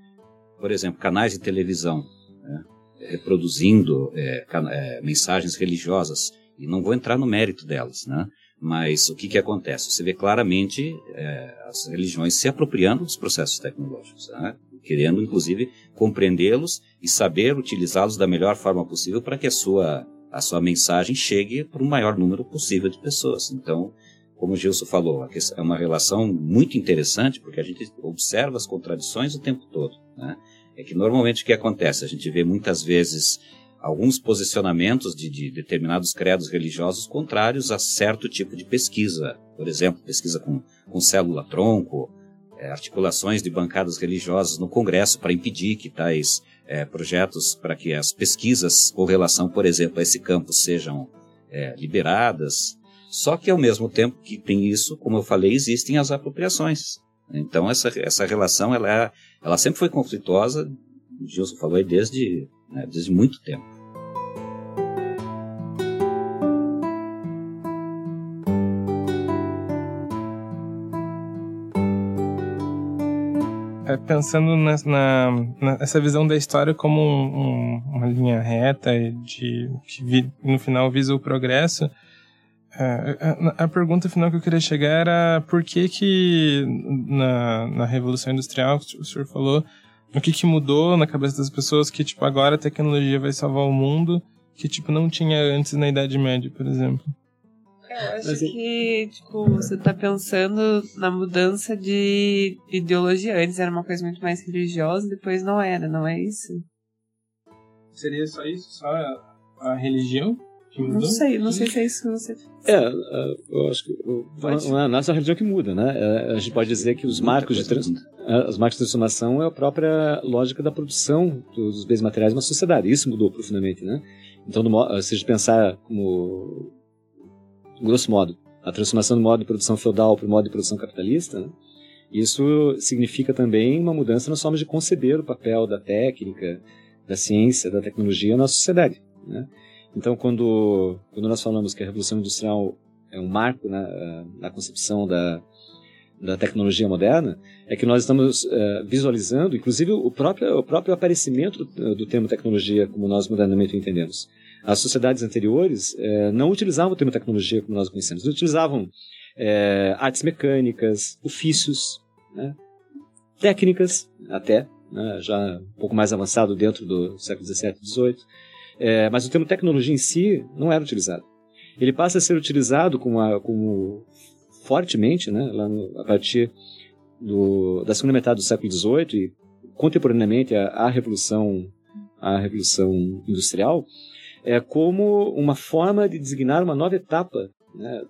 por exemplo, canais de televisão né? reproduzindo é, é mensagens religiosas, e não vou entrar no mérito delas, né? Mas o que, que acontece? Você vê claramente é, as religiões se apropriando dos processos tecnológicos, né? querendo inclusive compreendê-los e saber utilizá-los da melhor forma possível para que a sua, a sua mensagem chegue para o maior número possível de pessoas. Então, como o Gilson falou, é uma relação muito interessante porque a gente observa as contradições o tempo todo. Né? É que normalmente o que acontece? A gente vê muitas vezes alguns posicionamentos de, de, determinados credos religiosos contrários a certo tipo de pesquisa. Por exemplo, pesquisa com, com célula-tronco, é, articulações de bancadas religiosas no Congresso para impedir que tais é, projetos, para que as pesquisas com relação, por exemplo, a esse campo sejam é, liberadas. Só que, ao mesmo tempo que tem isso, como eu falei, existem as apropriações. Então, essa, essa relação ela, é, ela sempre foi conflituosa, o Gilson falou aí, desde, né, desde muito tempo. Pensando na, na, nessa visão da história como um, um, uma linha reta de que vi, no final visa o progresso, é, a, a, pergunta final que eu queria chegar era por que que na, na Revolução Industrial, que o senhor falou, o que que mudou na cabeça das pessoas que, tipo, agora a tecnologia vai salvar o mundo, que, tipo, não tinha antes na Idade Média, por exemplo? Eu acho Mas, que, tipo, você tá pensando na mudança de ideologia. Antes era uma coisa muito mais religiosa, depois não era, não é isso? Seria só isso? Só a, a religião? Não sei, não sei se é isso que você. É, é eu acho que não é a religião que muda, né? É, a gente pode dizer que os marcos de trans, é, os marcos de transformação é a própria lógica da produção dos bens materiais de uma sociedade. Isso mudou profundamente, né? Então, se a gente pensar como grosso modo, a transformação do modo de produção feudal para o modo de produção capitalista, né? isso significa também uma mudança nas formas de conceber o papel da técnica, da ciência, da tecnologia na sociedade. Né? Então, quando, quando nós falamos que a Revolução Industrial é um marco na, na concepção da, da tecnologia moderna, é que nós estamos uh, visualizando, inclusive, o próprio, o próprio aparecimento do, do termo tecnologia, como nós modernamente entendemos. As sociedades anteriores é, não utilizavam o termo tecnologia como nós conhecemos, eles utilizavam é, artes mecânicas, ofícios, né, técnicas até, né, já um pouco mais avançado dentro do século XVII e XVIII, é, mas o termo tecnologia em si não era utilizado. Ele passa a ser utilizado como, a, como fortemente, né, no, a partir do, da segunda metade do século XVIII e contemporaneamente à Revolução a Revolução Industrial é, como uma forma de designar uma nova etapa, né,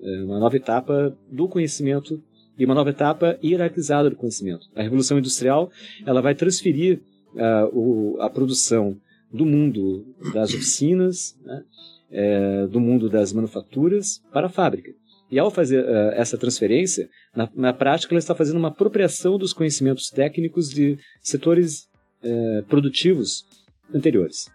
é, uma nova etapa do conhecimento e uma nova etapa hierarquizada do conhecimento. A Revolução Industrial ela vai transferir uh, o, a produção do mundo das oficinas, né, é, do mundo das manufaturas para a fábrica. E ao fazer uh, essa transferência, na, na, prática ela está fazendo uma apropriação dos conhecimentos técnicos de setores uh, produtivos anteriores.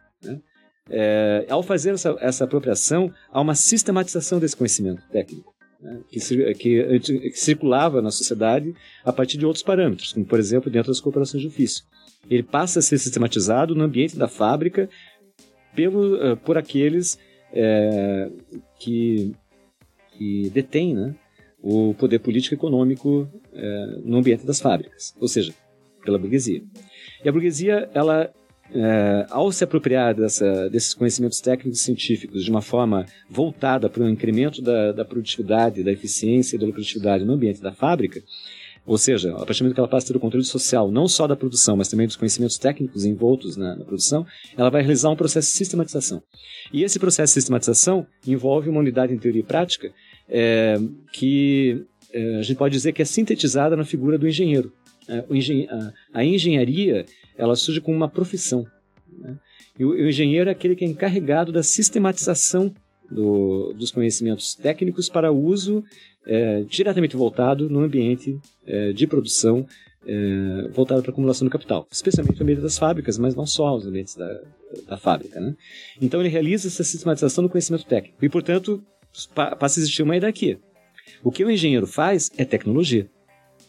É, ao fazer essa, essa, apropriação, há uma sistematização desse conhecimento técnico, né? que, que, que, circulava na sociedade a partir de outros parâmetros, como, por exemplo, dentro das corporações de ofício. Ele passa a ser sistematizado no ambiente da fábrica pelo, uh, por aqueles é, que, que detêm né, o poder político e econômico é, no ambiente das fábricas, ou seja, pela burguesia. E a burguesia, ela é, ao se apropriar dessa, desses conhecimentos técnicos e científicos de uma forma voltada para o incremento da, da, produtividade, da eficiência e da lucratividade no ambiente da fábrica, ou seja, a partir do momento que ela passa a ter o controle social, não só da produção, mas também dos conhecimentos técnicos envoltos na, na produção, ela vai realizar um processo de sistematização. E esse processo de sistematização envolve uma unidade em teoria e prática é, que é, a gente pode dizer que é sintetizada na figura do engenheiro. É, engen a, a engenharia ela surge como uma profissão. Né? E o, o, engenheiro é aquele que é encarregado da sistematização do, dos conhecimentos técnicos para uso é, diretamente voltado no ambiente é, de produção é, voltado para a acumulação do capital, especialmente no ambiente das fábricas, mas não só os ambientes da, da fábrica. Né? Então ele realiza essa sistematização do conhecimento técnico e, portanto, pa passa a existir uma hierarquia. O que o engenheiro faz é tecnologia.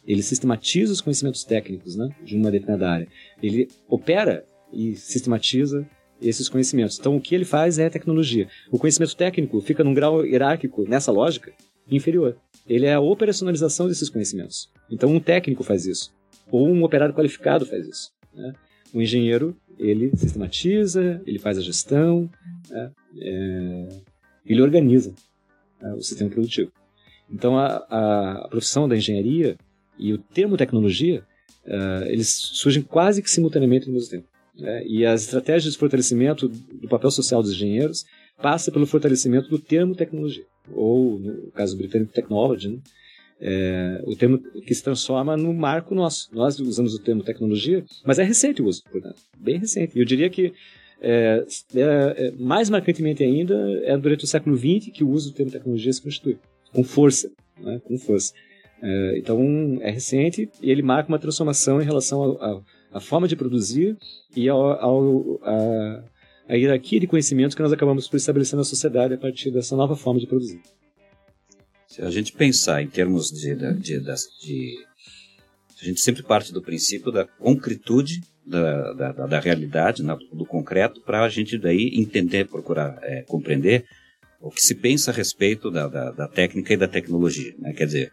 Ele sistematiza os conhecimentos técnicos né, de uma determinada área. Ele opera e sistematiza esses conhecimentos. Então, o que ele faz é tecnologia. O conhecimento técnico fica num grau hierárquico, nessa lógica, inferior. Ele é a operacionalização desses conhecimentos. Então, um técnico faz isso. Ou um operário qualificado faz isso. Né? O engenheiro, ele sistematiza, ele faz a gestão, né? é, ele organiza né, o sistema produtivo. Então, a, a, a, profissão da engenharia e o termo tecnologia, uh, eles surgem quase que simultaneamente no mesmo tempo. Né? E as estratégias de fortalecimento do papel social dos engenheiros passa pelo fortalecimento do termo tecnologia, ou, no caso britânico, technology, né? é, o termo que se transforma no marco nosso. Nós usamos o termo tecnologia, mas é recente o uso, portanto, bem recente. Eu diria que é, é, é, mais marcantemente ainda é durante o século XX que o uso do termo tecnologia se constitui, com força, né, com força. É, então, é recente e ele marca uma transformação em relação à forma de produzir e ao, ao a, a hierarquia de conhecimentos que nós acabamos por estabelecer na sociedade a partir dessa nova forma de produzir. Se a gente pensar em termos de, de, de, de a gente sempre parte do princípio da concretude da, da, da realidade, né, do concreto, para a gente daí entender, procurar é, compreender o que se pensa a respeito da, da, da técnica e da tecnologia. Né? Quer dizer,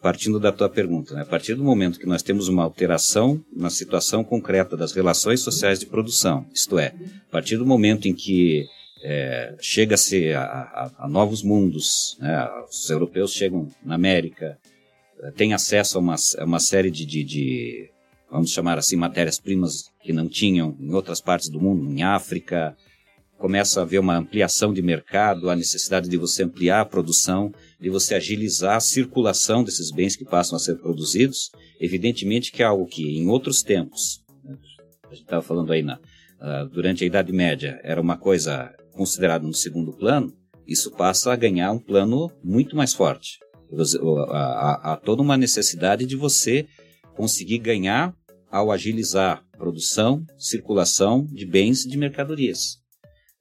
partindo da tua pergunta, né? a partir do momento que nós temos uma alteração na situação concreta das relações sociais de produção, isto é, a partir do momento em que é, chega-se a, a, a, novos mundos, né? os europeus chegam na América, é, têm acesso a uma, a uma série de, de, de, vamos chamar assim, matérias-primas que não tinham em outras partes do mundo, em África, começa a haver uma ampliação de mercado, a necessidade de você ampliar a produção, de você agilizar a circulação desses bens que passam a ser produzidos, evidentemente que é algo que em outros tempos, né? a gente estava falando aí na, uh, durante a Idade Média, era uma coisa considerado no segundo plano, isso passa a ganhar um plano muito mais forte. Há toda uma necessidade de você conseguir ganhar ao agilizar produção, circulação de bens e de mercadorias.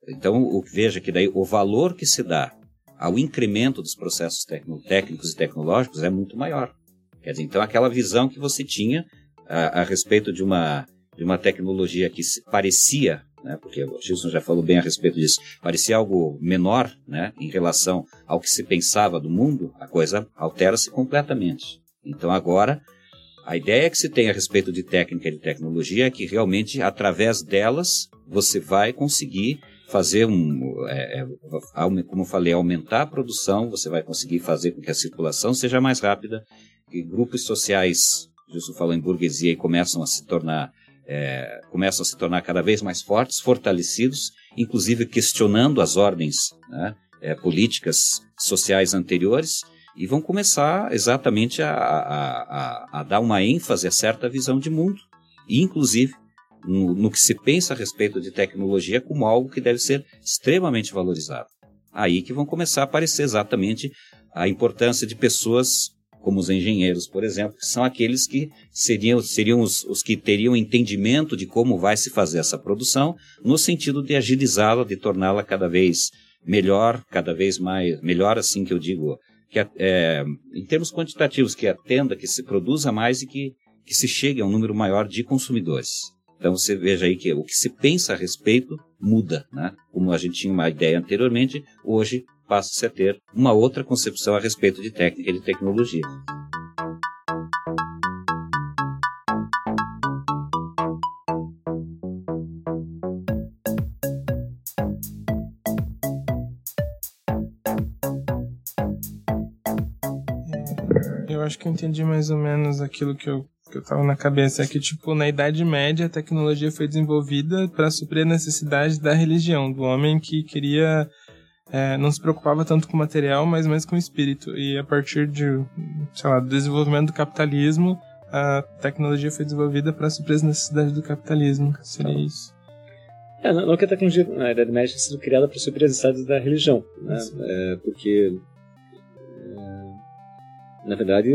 Então, veja que daí o valor que se dá ao incremento dos processos técnicos e tecnológicos é muito maior. Quer dizer, então aquela visão que você tinha a, a respeito de uma, de uma tecnologia que parecia né, porque o Gilson já falou bem a respeito disso, parecia algo menor né, em relação ao que se pensava do mundo, a coisa altera-se completamente. Então agora, a ideia que se tem a respeito de técnica e de tecnologia é que realmente, através delas, você vai conseguir fazer um, é, é, como eu falei, aumentar a produção, você vai conseguir fazer com que a circulação seja mais rápida, que grupos sociais, Gilson falou em burguesia, e começam a se tornar é, começam a se tornar cada vez mais fortes, fortalecidos, inclusive questionando as ordens né, é, políticas sociais anteriores e vão começar exatamente a, a, a, a, dar uma ênfase a certa visão de mundo, e inclusive no, no que se pensa a respeito de tecnologia como algo que deve ser extremamente valorizado. Aí que vão começar a aparecer exatamente a importância de pessoas como os engenheiros, por exemplo, que são aqueles que seriam, seriam os, os que teriam entendimento de como vai se fazer essa produção, no sentido de agilizá-la, de torná-la cada vez melhor, cada vez mais, melhor assim que eu digo, que é, em termos quantitativos, que atenda, que se produza mais e que, que se chegue a um número maior de consumidores. Então você veja aí que o que se pensa a respeito muda, né? Como a gente tinha uma ideia anteriormente, hoje passa-se a ter uma outra concepção a respeito de técnica e de tecnologia. Eu acho que eu entendi mais ou menos aquilo que eu que eu tava na cabeça é que, tipo, na Idade Média a tecnologia foi desenvolvida para suprir a necessidade da religião, do homem que queria é, não se preocupava tanto com o material, mas mais com o espírito. E a partir de, sei lá, do desenvolvimento do capitalismo, a tecnologia foi desenvolvida para suprir as necessidades do capitalismo. Seria então, isso. É, não, não que a tecnologia na Idade Média tenha sido criada para suprir as necessidades da religião, né? É, porque, é, na verdade,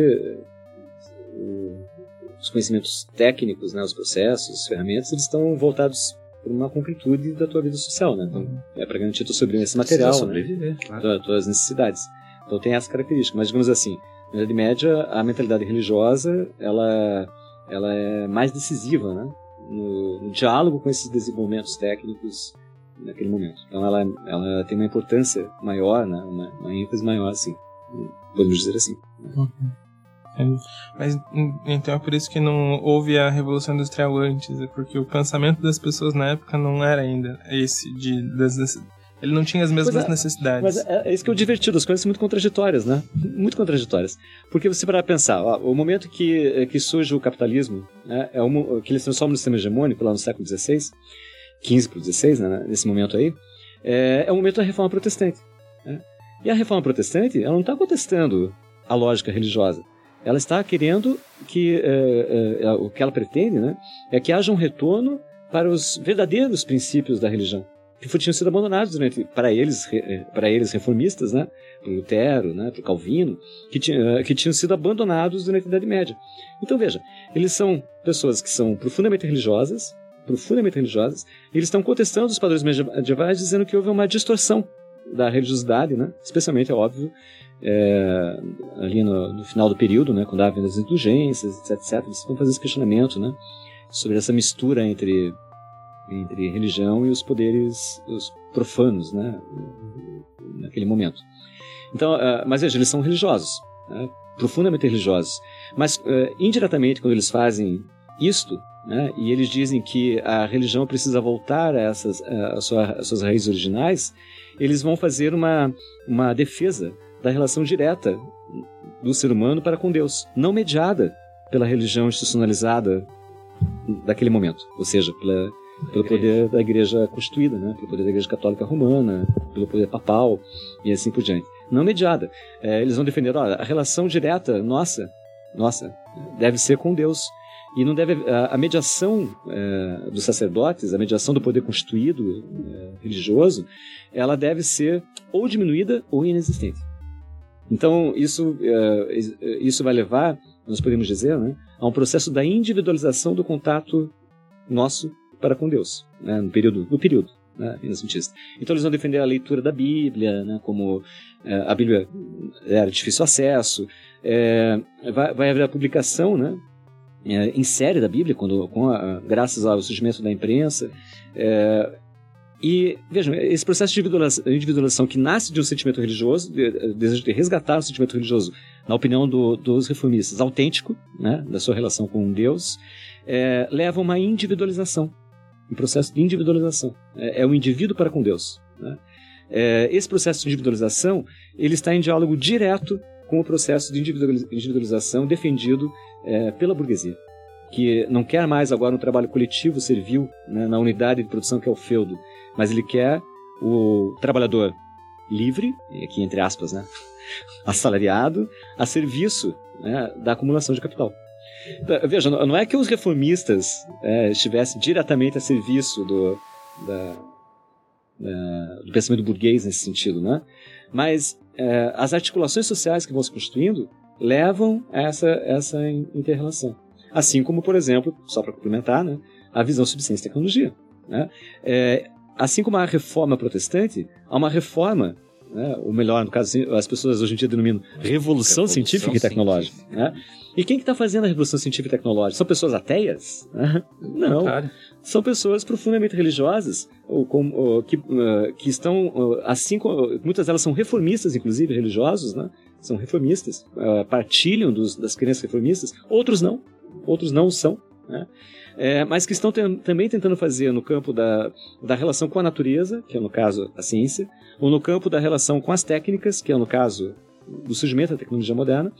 os conhecimentos técnicos, né, os processos, as ferramentas, eles estão voltados por uma concretude da tua vida social, né? Então, uhum. é para garantir tua sobrevivência material, né? sobreviver, né? claro. tuas necessidades. Então tem essa característica. Mas digamos assim, na Idade Média a mentalidade religiosa ela ela é mais decisiva, né? No, no diálogo com esses desenvolvimentos técnicos naquele momento. Então ela ela tem uma importância maior, né? Uma, uma ênfase maior, assim, podemos dizer assim. Uhum. Mas então é por isso que não houve a Revolução Industrial antes, é porque o pensamento das pessoas na época não era ainda esse de das, ele não tinha as mesmas é, necessidades. Mas é, é, isso que é o divertido, as coisas são muito contraditórias, né? Muito contraditórias. Porque você para pensar, ó, o momento que, que surge o capitalismo, né, é um, que ele se transforma no sistema hegemônico lá no século XVI, 15 para o 16, né, nesse momento aí, é, é o momento da reforma protestante. Né? E a reforma protestante, ela não está contestando a lógica religiosa. Ela está querendo que é, é, o que ela pretende, né, é que haja um retorno para os verdadeiros princípios da religião que tinham sido abandonados durante para eles é, para eles reformistas, né, por Lutero, né, por Calvino, que, tinha, que tinham sido abandonados durante a Idade Média. Então veja, eles são pessoas que são profundamente religiosas, profundamente religiosas, e eles estão contestando os padrões medievais, dizendo que houve uma distorção da religiosidade, né, especialmente é óbvio é, ali no, no, final do período, né, quando há as indulgências, etc, etc, eles vão fazer esse questionamento, né, sobre essa mistura entre entre religião e os poderes os profanos, né, naquele momento. Então, uh, mas veja, eles são religiosos, né, profundamente religiosos, mas uh, indiretamente quando eles fazem isto, né, e eles dizem que a religião precisa voltar a essas a, sua, suas raízes originais, eles vão fazer uma uma defesa da relação direta do ser humano para com Deus, não mediada pela religião institucionalizada daquele momento, ou seja, pela, pelo poder da igreja constituída, né? pelo poder da igreja católica romana, pelo poder papal e assim por diante. Não mediada. É, eles vão defender, ó, a relação direta nossa, nossa, deve ser com Deus. E não deve a, a mediação é, dos sacerdotes, a mediação do poder constituído é, religioso, ela deve ser ou diminuída ou inexistente. Então, isso, é, isso vai levar, nós podemos dizer, né, a um processo da individualização do contato nosso para com Deus, né, no período, no período né, Então eles vão defender a leitura da Bíblia, né, como é, a Bíblia era de difícil acesso, é, vai, vai haver a publicação, né, é, em série da Bíblia, quando, a, graças ao surgimento da imprensa, é, e vejam, esse processo de individualização que nasce de um sentimento religioso, de, desejo de resgatar o sentimento religioso, na opinião do, dos reformistas, autêntico, né, da sua relação com Deus, é, leva a uma individualização, um processo de individualização. É, é o indivíduo para com Deus. Né? É, esse processo de individualização ele está em diálogo direto com o processo de individualização defendido é, pela burguesia que não quer mais agora um trabalho coletivo servil né, na unidade de produção que é o feudo, mas ele quer o trabalhador livre, aqui entre aspas, né, assalariado, a serviço né, da acumulação de capital. Então, veja, não é que os reformistas é, estivessem diretamente a serviço do, da, da, do pensamento burguês nesse sentido, né? mas é, as articulações sociais que vão se constituindo levam a essa, essa interrelação. Assim como, por exemplo, só para complementar, né, a visão sobre ciência e tecnologia. Né? É, assim como a reforma protestante, há uma reforma né? ou melhor, no caso, as pessoas hoje em dia denominam revolução, revolução científica e tecnológica. Científica. Né? E quem que está fazendo a revolução científica e tecnológica? São pessoas ateias? Né? Não. São pessoas profundamente religiosas, ou, ou, que, uh, que estão, uh, assim como muitas delas são reformistas, inclusive religiosos, né? são reformistas, uh, partilham dos, das crenças reformistas, outros não, outros não são. Né? é, mas que estão também tentando fazer no campo da, da relação com a natureza, que é no caso a ciência, ou no campo da relação com as técnicas, que é no caso do surgimento da tecnologia moderna,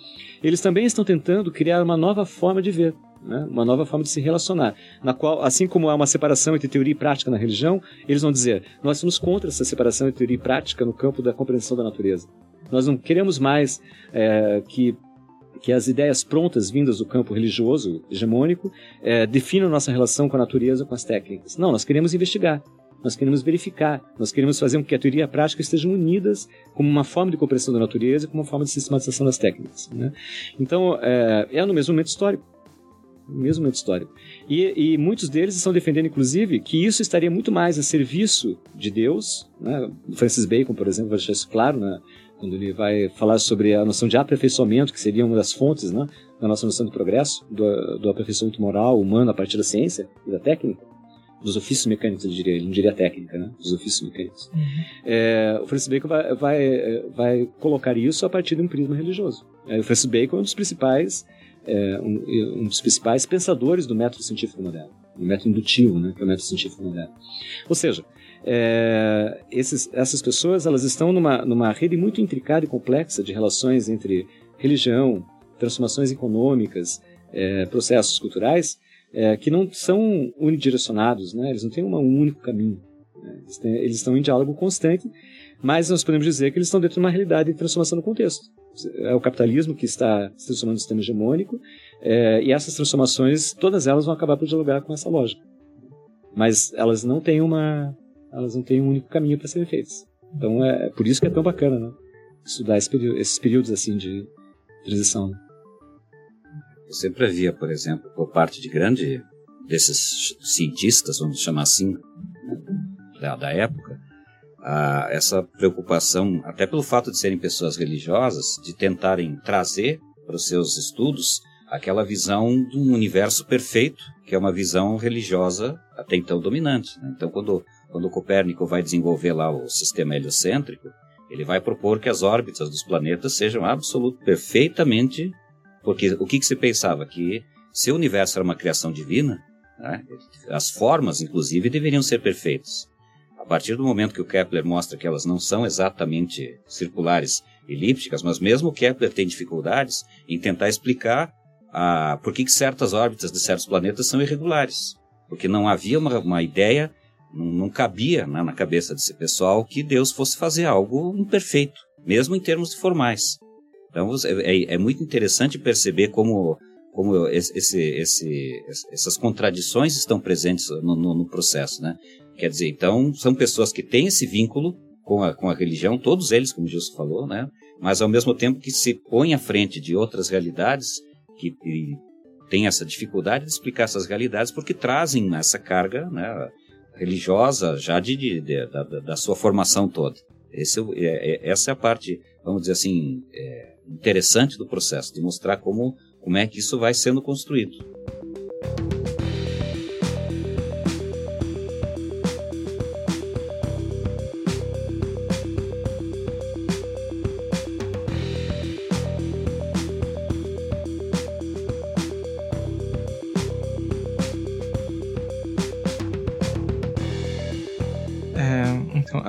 eles também estão tentando criar uma nova forma de ver, né? uma nova forma de se relacionar, na qual, assim como há uma separação entre teoria e prática na religião, eles vão dizer: nós somos contra essa separação entre teoria e prática no campo da compreensão da natureza. Nós não queremos mais é, que que as ideias prontas vindas do campo religioso hegemônico é, definam nossa relação com a natureza, com as técnicas. Não, nós queremos investigar, nós queremos verificar, nós queremos fazer com que a teoria e a prática estejam unidas como uma forma de compreensão da natureza, como uma forma de sistematização das técnicas. Né? Então, é, é no mesmo momento histórico. Mesmo momento histórico. E, e, muitos deles estão defendendo, inclusive, que isso estaria muito mais a serviço de Deus. Né? Francis Bacon, por exemplo, vai deixar isso claro na, quando ele vai falar sobre a noção de aperfeiçoamento, que seria uma das fontes né, da nossa noção de progresso, do, do aperfeiçoamento moral humano a partir da ciência e da técnica, dos ofícios mecânicos, eu diria, ele não diria técnica, né, dos ofícios mecânicos. Uhum. É, o Francis Bacon vai, vai, vai, colocar isso a partir de um prisma religioso. É, o Francis Bacon é um dos principais é, um, um, dos principais pensadores do método científico moderno, o método indutivo, né, que é o método científico moderno. Ou seja, é, esses, essas pessoas elas estão numa, numa rede muito intricada e complexa de relações entre religião, transformações econômicas, é, processos culturais, é, que não são unidirecionados, né? eles não têm um único caminho. Né? Eles, têm, eles, estão em diálogo constante, mas nós podemos dizer que eles estão dentro de uma realidade de transformação no contexto. É o capitalismo que está se transformando no sistema hegemônico, é, e essas transformações, todas elas vão acabar por dialogar com essa lógica. Mas elas não têm uma, elas não têm um único caminho para serem feitas. Então é, é, por isso que é tão bacana, né? Estudar esse período, esses períodos assim de transição. Eu sempre havia, por exemplo, por parte de grande desses cientistas, vamos chamar assim, da, da, época, a, essa preocupação, até pelo fato de serem pessoas religiosas, de tentarem trazer para os seus estudos aquela visão de um universo perfeito, que é uma visão religiosa até então dominante. Né? Então, quando quando Copérnico vai desenvolver lá o sistema heliocêntrico, ele vai propor que as órbitas dos planetas sejam absolutamente, perfeitamente, porque o que, que se pensava? Que se o universo era uma criação divina, né, as formas, inclusive, deveriam ser perfeitas. A partir do momento que o Kepler mostra que elas não são exatamente circulares, elípticas, mas mesmo o Kepler tem dificuldades em tentar explicar a, por que, que certas órbitas de certos planetas são irregulares. Porque não havia uma, uma ideia não, cabia né, na cabeça desse pessoal que Deus fosse fazer algo imperfeito, mesmo em termos formais. Então é, é muito interessante perceber como, como esse, esse, essas contradições estão presentes no, no, no, processo. Né? Quer dizer, então, são pessoas que têm esse vínculo com a, com a religião, todos eles, como Gilson falou, né? mas ao mesmo tempo que se põem à frente de outras realidades que, que têm essa dificuldade de explicar essas realidades porque trazem essa carga né, religiosa já de, de, de da, da, sua formação toda. Esse, é, é, essa é a parte, vamos dizer assim, é, interessante do processo, de mostrar como, como é que isso vai sendo construído.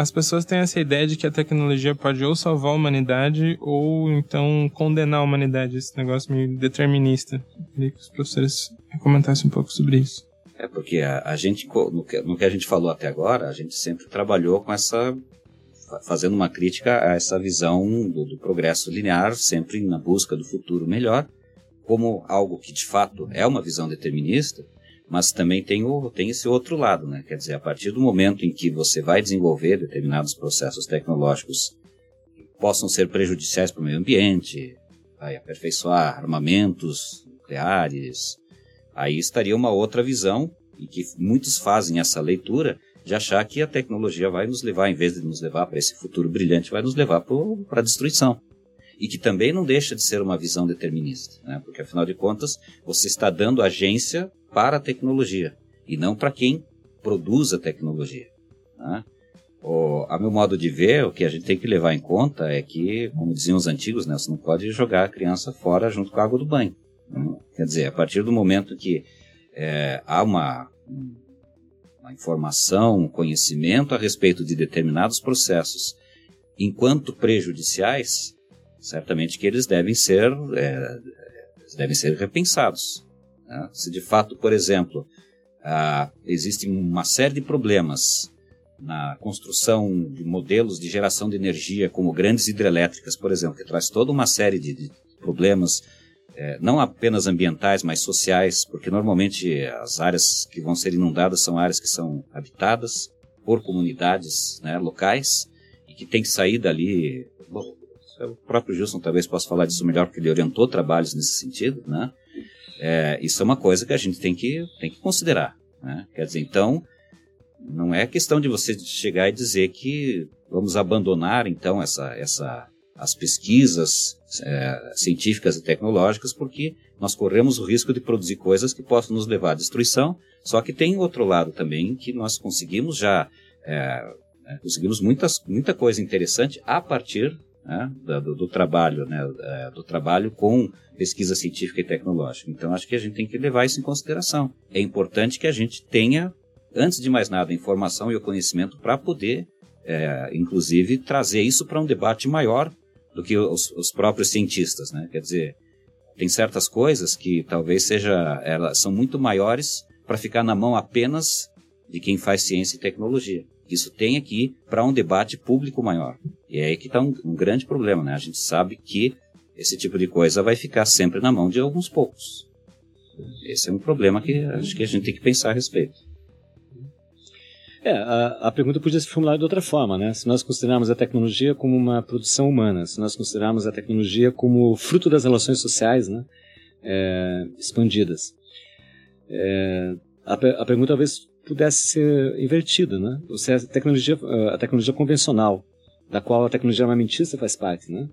As pessoas têm essa ideia de que a tecnologia pode ou salvar a humanidade ou então condenar a humanidade, esse negócio meio determinista. Queria que os professores comentassem um pouco sobre isso. É porque a, a gente, no que, no que a gente falou até agora, a gente sempre trabalhou com essa fazendo uma crítica a essa visão do, do, progresso linear, sempre na busca do futuro melhor, como algo que de fato é uma visão determinista, mas também tem, o, tem esse outro lado, né? Quer dizer, a partir do momento em que você vai desenvolver determinados processos tecnológicos que possam ser prejudiciais para o meio ambiente, vai aperfeiçoar armamentos nucleares, aí estaria uma outra visão, e que muitos fazem essa leitura, de achar que a tecnologia vai nos levar, em vez de nos levar para esse futuro brilhante, vai nos levar para a destruição. E que também não deixa de ser uma visão determinista, né? porque afinal de contas você está dando agência para a tecnologia e não para quem produz a tecnologia. Né? O, a meu modo de ver, o que a gente tem que levar em conta é que, como diziam os antigos, né, você não pode jogar a criança fora junto com a água do banho. Né? Quer dizer, a partir do momento que é, há uma, uma informação, um conhecimento a respeito de determinados processos, enquanto prejudiciais, certamente que eles devem ser, é, devem ser repensados. Né? Se de fato, por exemplo, ah, existe uma série de problemas na construção de modelos de geração de energia, como grandes hidrelétricas, por exemplo, que traz toda uma série de, de problemas é, não apenas ambientais, mas sociais, porque normalmente as áreas que vão ser inundadas são áreas que são habitadas por comunidades né, locais e que tem que sair dali. Bom, o próprio Gilson talvez possa falar disso melhor, porque ele orientou trabalhos nesse sentido, né? É, isso é uma coisa que a gente tem que, tem que considerar. Né? Quer dizer, então, não é questão de você chegar e dizer que vamos abandonar então essa, essa as pesquisas é, científicas e tecnológicas, porque nós corremos o risco de produzir coisas que possam nos levar à destruição. Só que tem outro lado também que nós conseguimos já é, é conseguimos muitas, muita coisa interessante a partir né, do, do, trabalho, né, do trabalho com pesquisa científica e tecnológica. Então acho que a gente tem que levar isso em consideração. É importante que a gente tenha, antes de mais nada, a informação e o conhecimento para poder, é, inclusive, trazer isso para um debate maior do que os, os próprios cientistas, né? Quer dizer, tem certas coisas que talvez seja, elas são muito maiores para ficar na mão apenas de quem faz ciência e tecnologia. Isso tem aqui para um debate público maior. E é aí que está um, um, grande problema, né? A gente sabe que esse tipo de coisa vai ficar sempre na mão de alguns poucos. Esse é um problema que acho que a gente tem que pensar a respeito. É, a, a, pergunta podia ser formulada de outra forma, né? Se nós considerarmos a tecnologia como uma produção humana, se nós considerarmos a tecnologia como fruto das relações sociais, né? É, expandidas. É, a, a, pergunta talvez pudesse ser invertida, né? Ou seja, a tecnologia, a tecnologia convencional, da qual a tecnologia armamentista faz parte, né?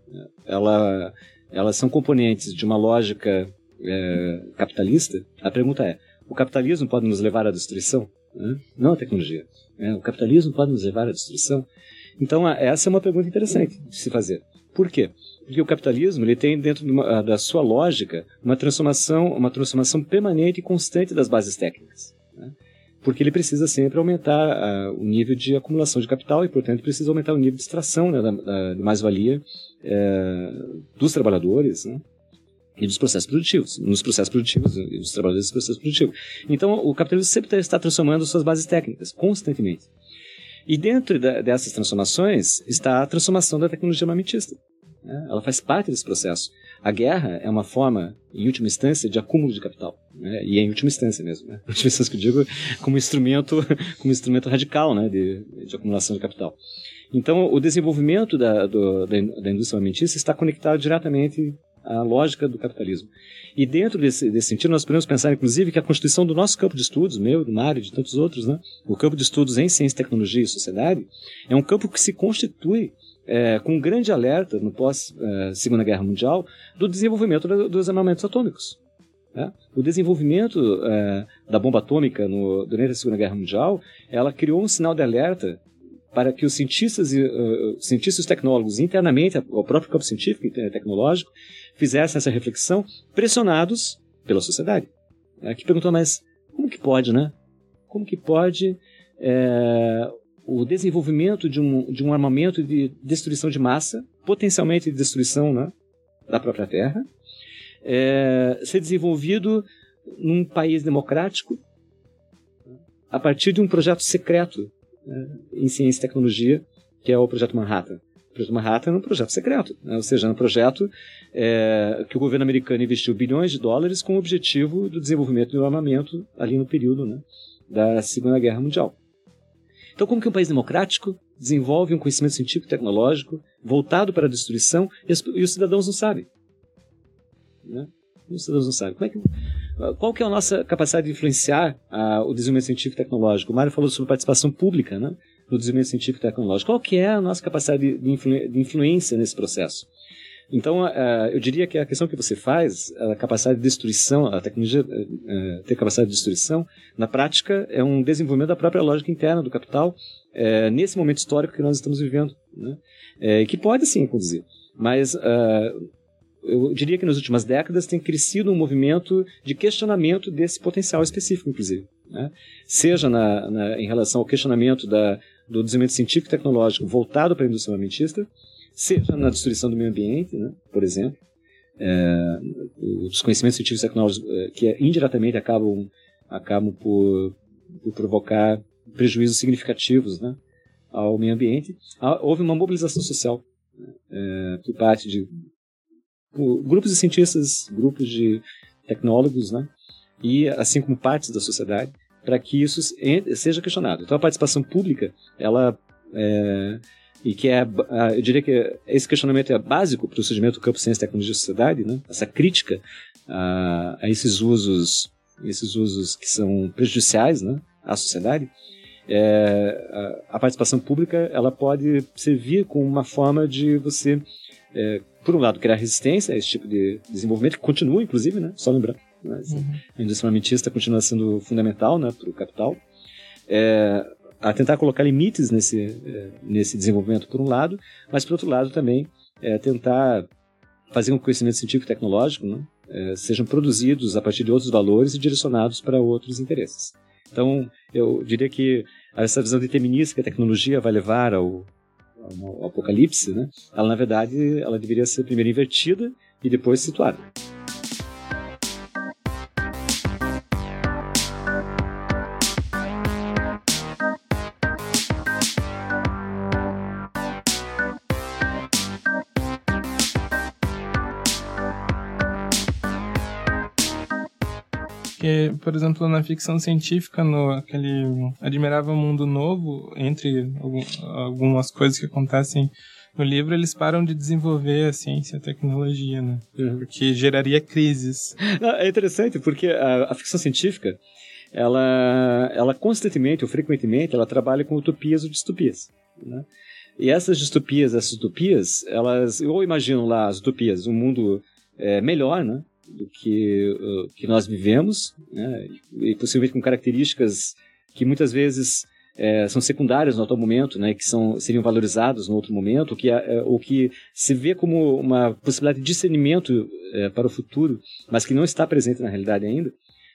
Ela, elas são componentes de uma lógica é, capitalista. A pergunta é: o capitalismo pode nos levar à destruição? Não a tecnologia. Né? O capitalismo pode nos levar à destruição? Então, essa é uma pergunta interessante de se fazer. Por quê? Porque o capitalismo ele tem dentro de uma, da sua lógica uma transformação, uma transformação permanente e constante das bases técnicas. Porque ele precisa sempre aumentar uh, o nível de acumulação de capital e, portanto, precisa aumentar o nível de extração né, da, da, mais-valia uh, dos trabalhadores. Né? e dos processos produtivos, nos processos produtivos e dos trabalhadores dos processos produtivos. Então, o capitalismo sempre está transformando suas bases técnicas, constantemente. E dentro da, dessas transformações está a transformação da tecnologia armamentista. Né? Ela faz parte desse processo. A guerra é uma forma, em última instância, de acúmulo de capital. Né? E é em última instância mesmo. Né? Em última instância que eu digo como instrumento, como instrumento radical né? de, de acumulação de capital. Então, o desenvolvimento da, do, da, da indústria armamentista está conectado diretamente a lógica do capitalismo. E dentro desse, desse, sentido, nós podemos pensar, inclusive, que a constituição do nosso campo de estudos, meu, do Mário e de tantos outros, né? o campo de estudos em ciência, tecnologia e sociedade, é um campo que se constitui é, com um grande alerta no pós-Segunda é, Guerra Mundial do desenvolvimento dos armamentos atômicos. Né? O desenvolvimento é, da bomba atômica no, durante a Segunda Guerra Mundial, ela criou um sinal de alerta para que os cientistas e uh, cientistas tecnólogos internamente, o próprio campo científico e tecnológico, fizessem essa reflexão, pressionados pela sociedade. É, que perguntou, mas como que pode, né? Como que pode é, o desenvolvimento de um, de um armamento de destruição de massa, potencialmente de destruição né, da própria Terra, é, ser desenvolvido num país democrático a partir de um projeto secreto né, em ciência e tecnologia, que é o Projeto Manhattan. O Projeto Manhattan é um projeto secreto, né, ou seja, é um projeto é, que o governo americano investiu bilhões de dólares com o objetivo do desenvolvimento do armamento ali no período né, da Segunda Guerra Mundial. Então, como que um país democrático desenvolve um conhecimento científico e tecnológico voltado para a destruição e os, os cidadãos não sabem? Né? Os cidadãos não sabem. Como é que, qual que é a nossa capacidade de influenciar uh, o desenvolvimento científico e tecnológico? O Mário falou sobre participação pública né, no desenvolvimento científico e tecnológico. Qual que é a nossa capacidade de, influ de influência nesse processo? Então, eu diria que a questão que você faz, a capacidade de destruição, a tecnologia uh, ter capacidade de destruição, na prática é um desenvolvimento da própria lógica interna do capital uh, nesse momento histórico que nós estamos vivendo, né? que pode sim conduzir. Mas eu diria que nas últimas décadas tem crescido um movimento de questionamento desse potencial específico, inclusive. Né? Seja na, na, em relação ao questionamento da, do desenvolvimento científico e tecnológico voltado para a indústria armamentista, seja na destruição do meio ambiente, né? por exemplo, é, os conhecimentos científicos e tecnológicos é, que indiretamente acabam, acabam por, por provocar prejuízos significativos né? ao meio ambiente. Houve uma mobilização social né? é, por parte de grupos de cientistas, grupos de tecnólogos, né? E assim como partes da sociedade, para que isso seja questionado. Então a participação pública, ela é, e que é, eu diria que esse questionamento é básico para o surgimento do campo ciência, tecnologia e sociedade, né? Essa crítica a, a esses usos, esses usos que são prejudiciais, né? À sociedade. É, a, a participação pública ela pode servir como uma forma de você é, por um lado, criar resistência a esse tipo de desenvolvimento, que continua, inclusive, né? Só lembrando. Né? Uhum. A indústria armamentista continua sendo fundamental né, para o capital. É, a tentar colocar limites nesse, é, nesse desenvolvimento, por um lado, mas, por outro lado, também é, tentar fazer o conhecimento científico e tecnológico né, é, sejam produzidos a partir de outros valores e direcionados para outros interesses. Então, eu diria que essa visão determinista que a tecnologia vai levar ao, o Apocalipse, né? Ela na verdade ela deveria ser primeiro invertida e depois situada. Porque, por exemplo, na ficção científica, no aquele Admirável Mundo Novo, entre algumas coisas que acontecem no livro, eles param de desenvolver a ciência e a tecnologia, né? Uhum. Porque geraria crises. É interessante, porque a, a ficção científica, ela, ela constantemente ou frequentemente, ela trabalha com utopias ou distopias, né? E essas distopias, essas utopias, elas, eu imagino lá as utopias, um mundo é, melhor, né? Do que, uh, que nós vivemos, né? e possivelmente com características que muitas vezes é, são secundárias no atual momento, né, que são, seriam valorizados no outro momento, que, é, ou que se vê como uma possibilidade de discernimento é, para o futuro, mas que não está presente na realidade ainda.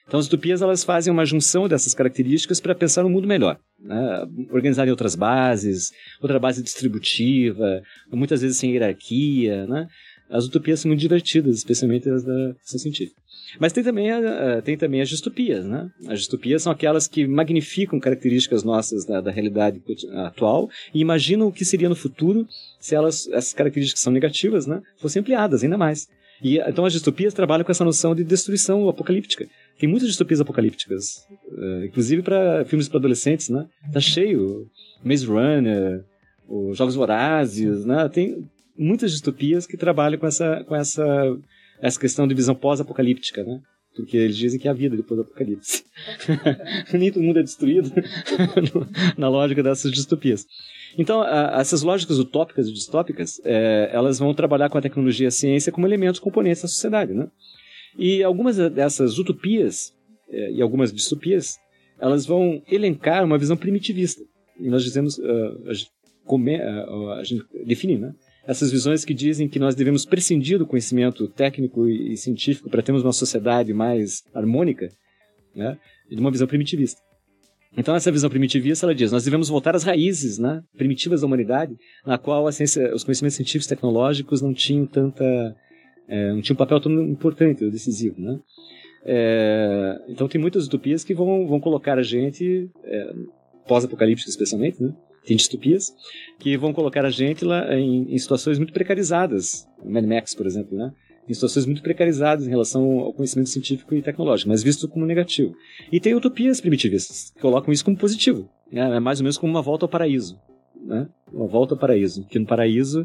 Então, as utopias elas fazem uma junção dessas características para pensar um mundo melhor, né? organizar em outras bases, outra base distributiva, muitas vezes sem hierarquia, né? As utopias são muito divertidas, especialmente as da ficção científica. Mas tem também, a, tem também as distopias, né? As distopias são aquelas que magnificam características nossas da, da realidade atual e imaginam o que seria no futuro se elas, essas características são negativas, né? Fossem ampliadas ainda mais. E, então as distopias trabalham com essa noção de destruição apocalíptica. Tem muitas distopias apocalípticas, uh, inclusive para filmes para adolescentes, né? Tá cheio. Maze Runner, os Jogos Vorazes, né? Tem, muitas distopias que trabalham com essa, com essa, essa questão de visão pós-apocalíptica, né? Porque eles dizem que é a vida depois do apocalipse. Nem todo mundo é destruído na lógica dessas distopias. Então, a, essas lógicas utópicas e distópicas, é, elas vão trabalhar com a tecnologia e a ciência como elementos componentes da sociedade, né? E algumas dessas utopias é, e algumas distopias, elas vão elencar uma visão primitivista. E nós dizemos, uh, a, gente come, uh, a gente define, né? Essas visões que dizem que nós devemos prescindir do conhecimento técnico e científico para termos uma sociedade mais harmônica, né, de uma visão primitivista. Então, essa visão primitivista, ela diz, nós devemos voltar às raízes né, primitivas da humanidade, na qual a ciência, os conhecimentos científicos tecnológicos não tinham tanta... É, não tinham um papel tão importante ou decisivo, né? É, então, tem muitas utopias que vão, vão colocar a gente, é, pós-apocalíptico especialmente, né? Tem distopias que vão colocar a gente lá em, em situações muito precarizadas. Mad Max, por exemplo, né? em situações muito precarizadas em relação ao conhecimento científico e tecnológico, mas visto como negativo. E tem utopias primitivistas, que colocam isso como positivo. Né? É mais ou menos como uma volta ao paraíso. Né? Uma volta ao paraíso. Porque no paraíso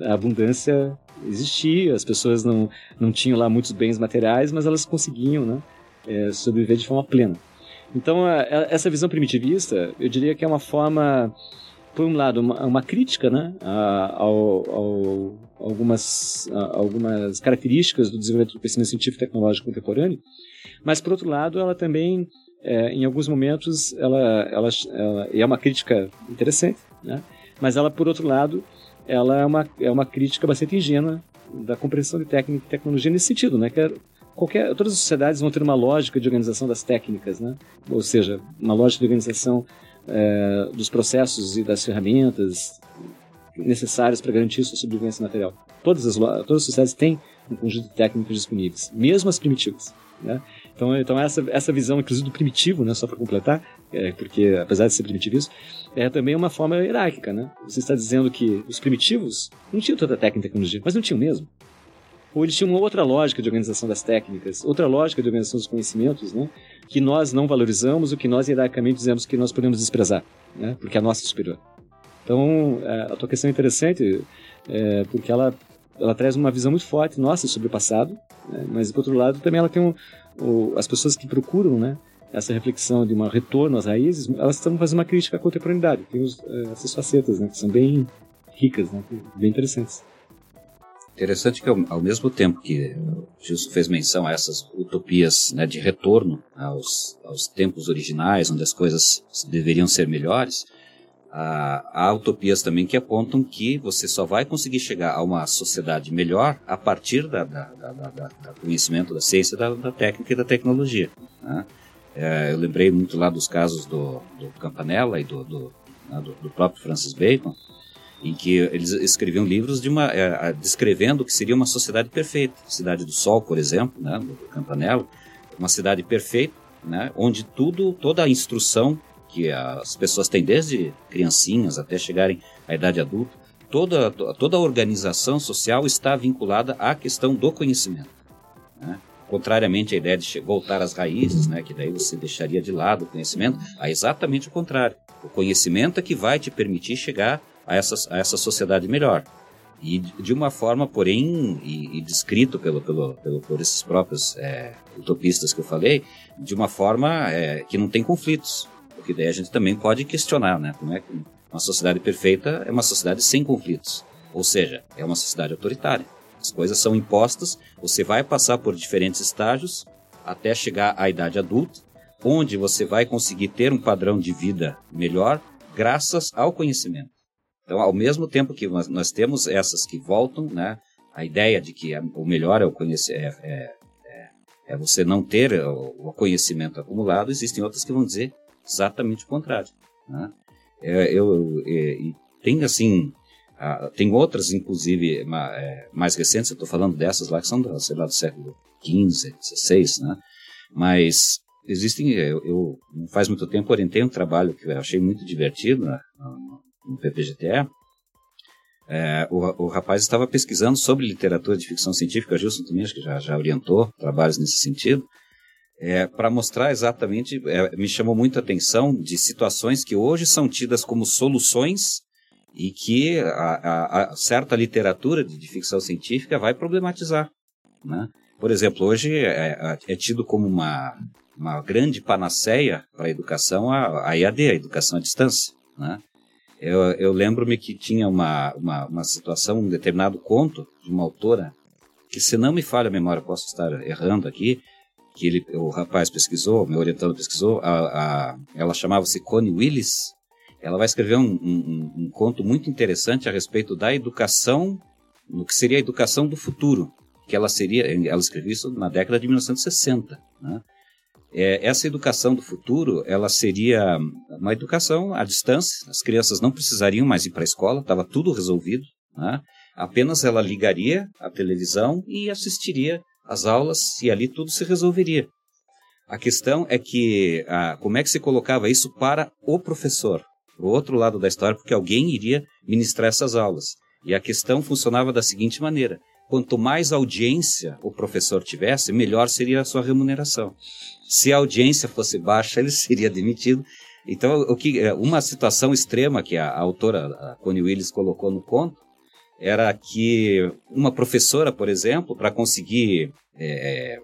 a abundância existia, as pessoas não, não tinham lá muitos bens materiais, mas elas conseguiam né, é, sobreviver de forma plena. Então, essa visão primitivista, eu diria que é uma forma por um lado, uma, uma crítica né, a, ao, ao, algumas, algumas características do desenvolvimento do conhecimento científico e tecnológico contemporâneo, mas, por outro lado, ela também, é, em alguns momentos, ela, ela, ela é uma crítica interessante, né, mas ela, por outro lado, ela é uma, é uma crítica bastante ingênua da compreensão de técnica e tecnologia nesse sentido, né, que é qualquer, todas as sociedades vão ter uma lógica de organização das técnicas, né? ou seja, uma lógica de organização é, dos processos e das ferramentas necessárias para garantir sua sobrevivência material. Todas as, todas as sociedades têm um conjunto de técnicas disponíveis, mesmo as primitivas. Né? Então, então essa, essa visão, inclusive do primitivo, né, só para completar, é, porque apesar de ser primitivismo, é também uma forma hierárquica. Né? Você está dizendo que os primitivos não tinham toda a técnica e tecnologia, mas não tinham mesmo ou eles tinham outra lógica de organização das técnicas, outra lógica de organização dos conhecimentos, né, que nós não valorizamos, o que nós hierarquicamente dizemos que nós podemos desprezar, né, porque a nossa é superior. Então, é, a tua questão é interessante, é, porque ela, ela traz uma visão muito forte nossa sobre o passado, né, mas, por outro lado, também ela tem um, as pessoas que procuram, né, essa reflexão de um retorno às raízes, elas estão fazendo uma crítica à contemporaneidade. Tem os, é, essas facetas, né, que são bem ricas, né, bem interessantes. Interessante que, ao, mesmo tempo que o Gilson fez menção a essas utopias né, de retorno aos, aos tempos originais, onde as coisas deveriam ser melhores, há, há utopias também que apontam que você só vai conseguir chegar a uma sociedade melhor a partir da, da, da, da conhecimento da ciência, da, da, técnica e da tecnologia. Né? É, eu lembrei muito lá dos casos do, do Campanella e do, do, né, do, do próprio Francis Bacon, em que eles escreviam livros de uma, é, descrevendo o que seria uma sociedade perfeita. Cidade do Sol, por exemplo, né, do Campanella, uma cidade perfeita, né, onde tudo, toda a instrução que as pessoas têm desde criancinhas até chegarem à idade adulta, toda, toda a organização social está vinculada à questão do conhecimento. Né? Contrariamente à ideia de voltar às raízes, né, que daí você deixaria de lado o conhecimento, é exatamente o contrário. O conhecimento é que vai te permitir chegar a essa, a essa sociedade melhor. E de uma forma, porém, e, e descrito pelo, pelo, pelo, por esses próprios é, utopistas que eu falei, de uma forma é, que não tem conflitos. Porque daí a gente também pode questionar, né? Como é que uma sociedade perfeita é uma sociedade sem conflitos. Ou seja, é uma sociedade autoritária. As coisas são impostas, você vai passar por diferentes estágios até chegar à idade adulta, onde você vai conseguir ter um padrão de vida melhor graças ao conhecimento. Então, ao mesmo tempo que nós, temos essas que voltam, né, a ideia de que o melhor é, o conhecer, é, é, é, é você não ter o, conhecimento acumulado, existem outras que vão dizer exatamente o contrário. Né? É, eu, eu, tem assim, tem outras, inclusive, é, mais recentes, eu estou falando dessas lá que são, sei lá, do século XV, XVI, né? mas existem, eu, eu, faz muito tempo orientei um trabalho que eu achei muito divertido, né? No PPGTE, é, o, o, rapaz estava pesquisando sobre literatura de ficção científica, Gilson acho que já, já orientou trabalhos nesse sentido, é, para mostrar exatamente, é, me chamou muito a atenção de situações que hoje são tidas como soluções e que a, a, a certa literatura de, de, ficção científica vai problematizar. Né? Por exemplo, hoje é, é, é tido como uma, uma grande panaceia para a educação a, a EAD, a educação à distância. Né? Eu, eu lembro-me que tinha uma, uma, uma, situação, um determinado conto de uma autora, que se não me falha a memória, posso estar errando aqui, que ele, o rapaz pesquisou, meu orientador pesquisou, a, a, ela chamava-se Connie Willis. Ela vai escrever um, um, um, conto muito interessante a respeito da educação, no que seria a educação do futuro, que ela seria, ela escreveu isso na década de 1960, né? É, essa educação do futuro, ela seria uma educação à distância. As crianças não precisariam mais ir para a escola, estava tudo resolvido. Né? Apenas ela ligaria a televisão e assistiria às aulas e ali tudo se resolveria. A questão é que como é que se colocava isso para o professor, para o outro lado da história, porque alguém iria ministrar essas aulas. E a questão funcionava da seguinte maneira: quanto mais audiência o professor tivesse, melhor seria a sua remuneração. Se a audiência fosse baixa, ele seria demitido. Então, o que, é, uma situação extrema que a, a autora a Connie Willis colocou no conto era que uma professora, por exemplo, para conseguir é,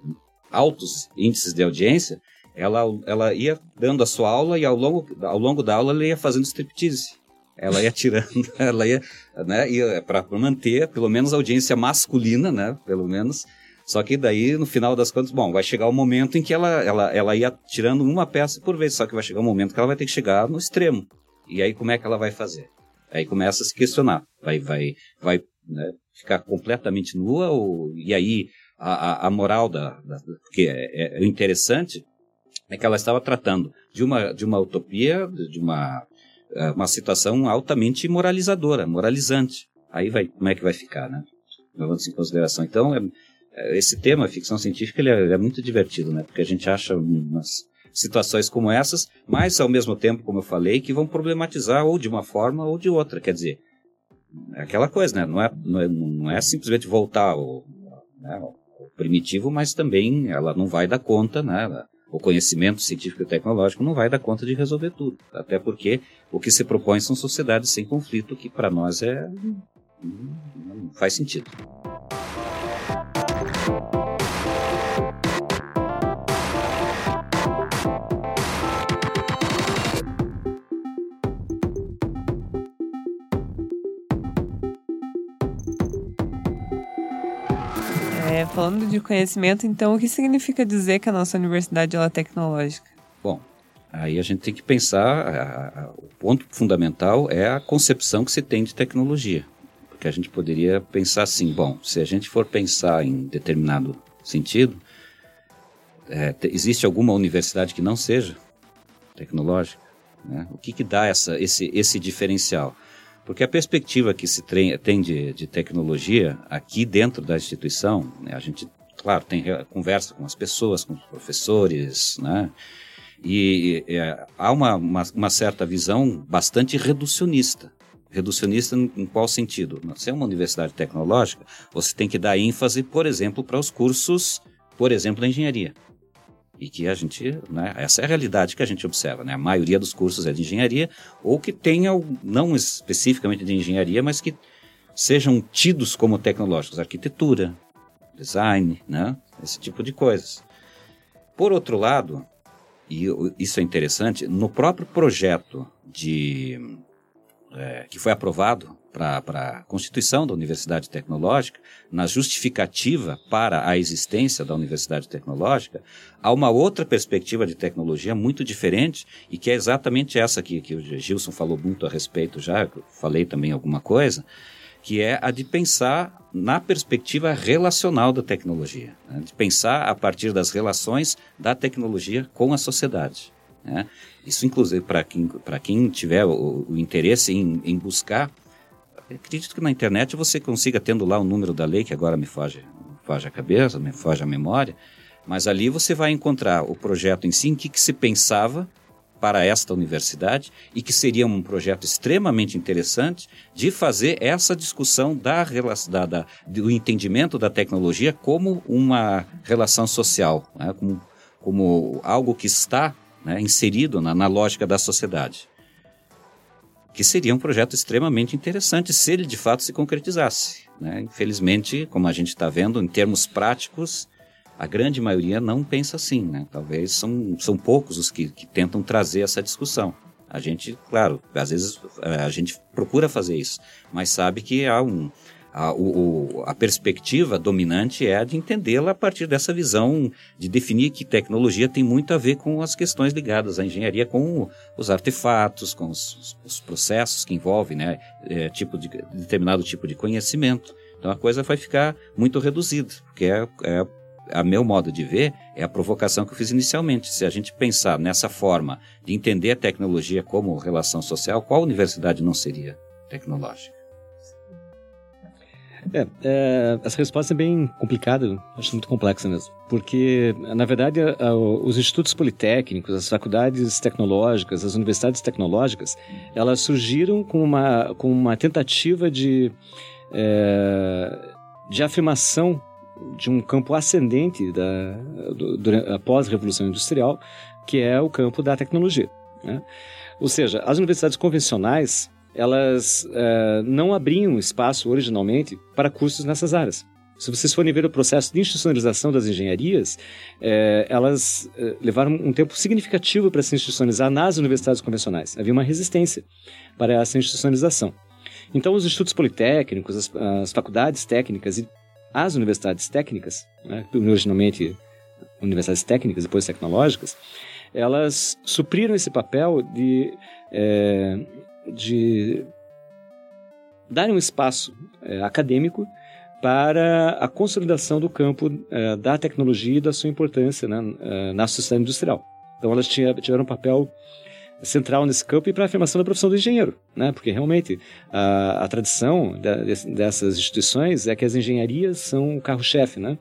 altos índices de audiência, ela, ela ia dando a sua aula e ao longo, ao longo da aula ela ia fazendo striptease. Ela ia tirando, ela ia, né, ia para manter pelo menos a audiência masculina, né, pelo menos. Só que daí, no final das contas, bom, vai chegar o um momento em que ela, ela, ela ia tirando uma peça por vez, só que vai chegar um momento que ela vai ter que chegar no extremo. E aí como é que ela vai fazer? Aí começa a se questionar. Vai, vai, vai né, ficar completamente nua ou e aí a, a, moral da, da porque é, é, interessante é que ela estava tratando de uma de uma utopia de uma é, uma situação altamente moralizadora moralizante. Aí vai como é que vai ficar né? Levando em consideração. Então é, é, esse tema ficção científica ele é, é, muito divertido né? Porque a gente acha umas situações como essas mas ao mesmo tempo como eu falei que vão problematizar ou de uma forma ou de outra. Quer dizer é aquela coisa né? Não é não é, não é simplesmente voltar ao, né, primitivo, mas também ela não vai dar conta, né? O conhecimento científico e tecnológico não vai dar conta de resolver tudo. Até porque o que se propõe são sociedades sem conflito, que para nós é. não faz sentido. Falando de conhecimento, então, o que significa dizer que a nossa universidade é tecnológica? Bom, aí a gente tem que pensar, a, a, o ponto fundamental é a concepção que se tem de tecnologia. Porque a gente poderia pensar assim, bom, se a gente for pensar em determinado sentido, é, existe alguma universidade que não seja tecnológica? Né? O que, que dá essa, esse, esse diferencial? Porque a perspectiva que se tem de, de tecnologia aqui dentro da instituição, né, a gente, claro, tem conversa com as pessoas, com os professores, né? E é, há uma, uma, uma, certa visão bastante reducionista. Reducionista em, qual sentido? Se é uma universidade tecnológica, você tem que dar ênfase, por exemplo, para os cursos, por exemplo, da engenharia. E que a gente, né, essa é a realidade que a gente observa, né? A maioria dos cursos é de engenharia ou que tenham, não especificamente de engenharia, mas que sejam tidos como tecnológicos, arquitetura, design, né? Esse tipo de coisas. Por outro lado, e isso é interessante, no próprio projeto de é, que foi aprovado para a constituição da Universidade Tecnológica, na justificativa para a existência da Universidade Tecnológica, há uma outra perspectiva de tecnologia muito diferente e que é exatamente essa que o Gilson falou muito a respeito já, eu falei também alguma coisa, que é a de pensar na perspectiva relacional da tecnologia, né? de pensar a partir das relações da tecnologia com a sociedade. Né? Isso, inclusive, para quem, quem tiver o, o interesse em, em buscar acredito que na internet você consiga, tendo lá o número da lei, que agora me foge, foge a cabeça, me foge a memória, mas ali você vai encontrar o projeto em si, em que, que se pensava para esta universidade e que seria um projeto extremamente interessante de fazer essa discussão da, da, da do entendimento da tecnologia como uma relação social, né? como, como algo que está né, inserido na, na lógica da sociedade que seria um projeto extremamente interessante se ele de fato se concretizasse. Né? Infelizmente, como a gente está vendo, em termos práticos, a grande maioria não pensa assim. Né? Talvez são, são poucos os que, que tentam trazer essa discussão. A gente, claro, às vezes eh, a gente procura fazer isso, mas sabe que há um, a, o, a perspectiva dominante é a de entendê-la a partir dessa visão de definir que tecnologia tem muito a ver com as questões ligadas à engenharia, com os artefatos, com os, os processos que envolvem né, é, tipo de, determinado tipo de conhecimento. Então a coisa vai ficar muito reduzida, porque é, é a meu modo de ver, é a provocação que eu fiz inicialmente. Se a gente pensar nessa forma de entender a tecnologia como relação social, qual universidade não seria tecnológica? É, é, essa resposta é bem complicada, acho muito complexa mesmo. Porque, na verdade, os institutos politécnicos, as faculdades tecnológicas, as universidades tecnológicas, elas surgiram com uma, com uma tentativa de, é, de afirmação de um campo ascendente da, do, do, após a Revolução Industrial, que é o campo da tecnologia. Né? Ou seja, as universidades convencionais elas uh, não abriam espaço originalmente para cursos nessas áreas. Se vocês forem ver o processo de institucionalização das engenharias, eh, elas eh, levaram um tempo significativo para se institucionalizar nas universidades convencionais. Havia uma resistência para essa institucionalização. Então, os institutos politécnicos, as, as faculdades técnicas e as universidades técnicas, né, originalmente universidades técnicas, depois tecnológicas, elas supriram esse papel de de dar um espaço é, acadêmico para a consolidação do campo é, da tecnologia e da sua importância né, é, na sociedade industrial. Então elas tiveram um papel central nesse campo e para a afirmação da profissão do engenheiro, né? Porque realmente a, a tradição de, dessas instituições é que as engenharias são o carro-chefe, né?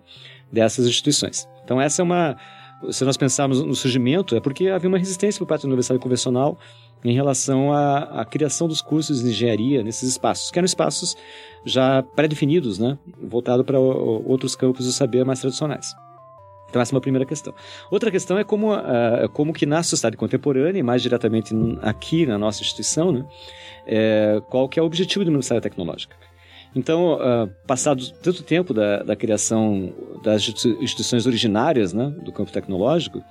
Dessas instituições. Então essa é uma, se nós pensarmos no surgimento, é porque havia uma resistência por parte da universidade convencional em relação à, à, criação dos cursos de engenharia nesses espaços, que eram espaços já pré-definidos, né? voltado para outros campos do saber mais tradicionais. Então essa é uma primeira questão. Outra questão é como, uh, como que na sociedade contemporânea, e mais diretamente aqui na nossa instituição, né, é, qual que é o objetivo da Universidade Tecnológica. Então, uh, passado tanto tempo da, da criação das instituições originárias né, do campo tecnológico,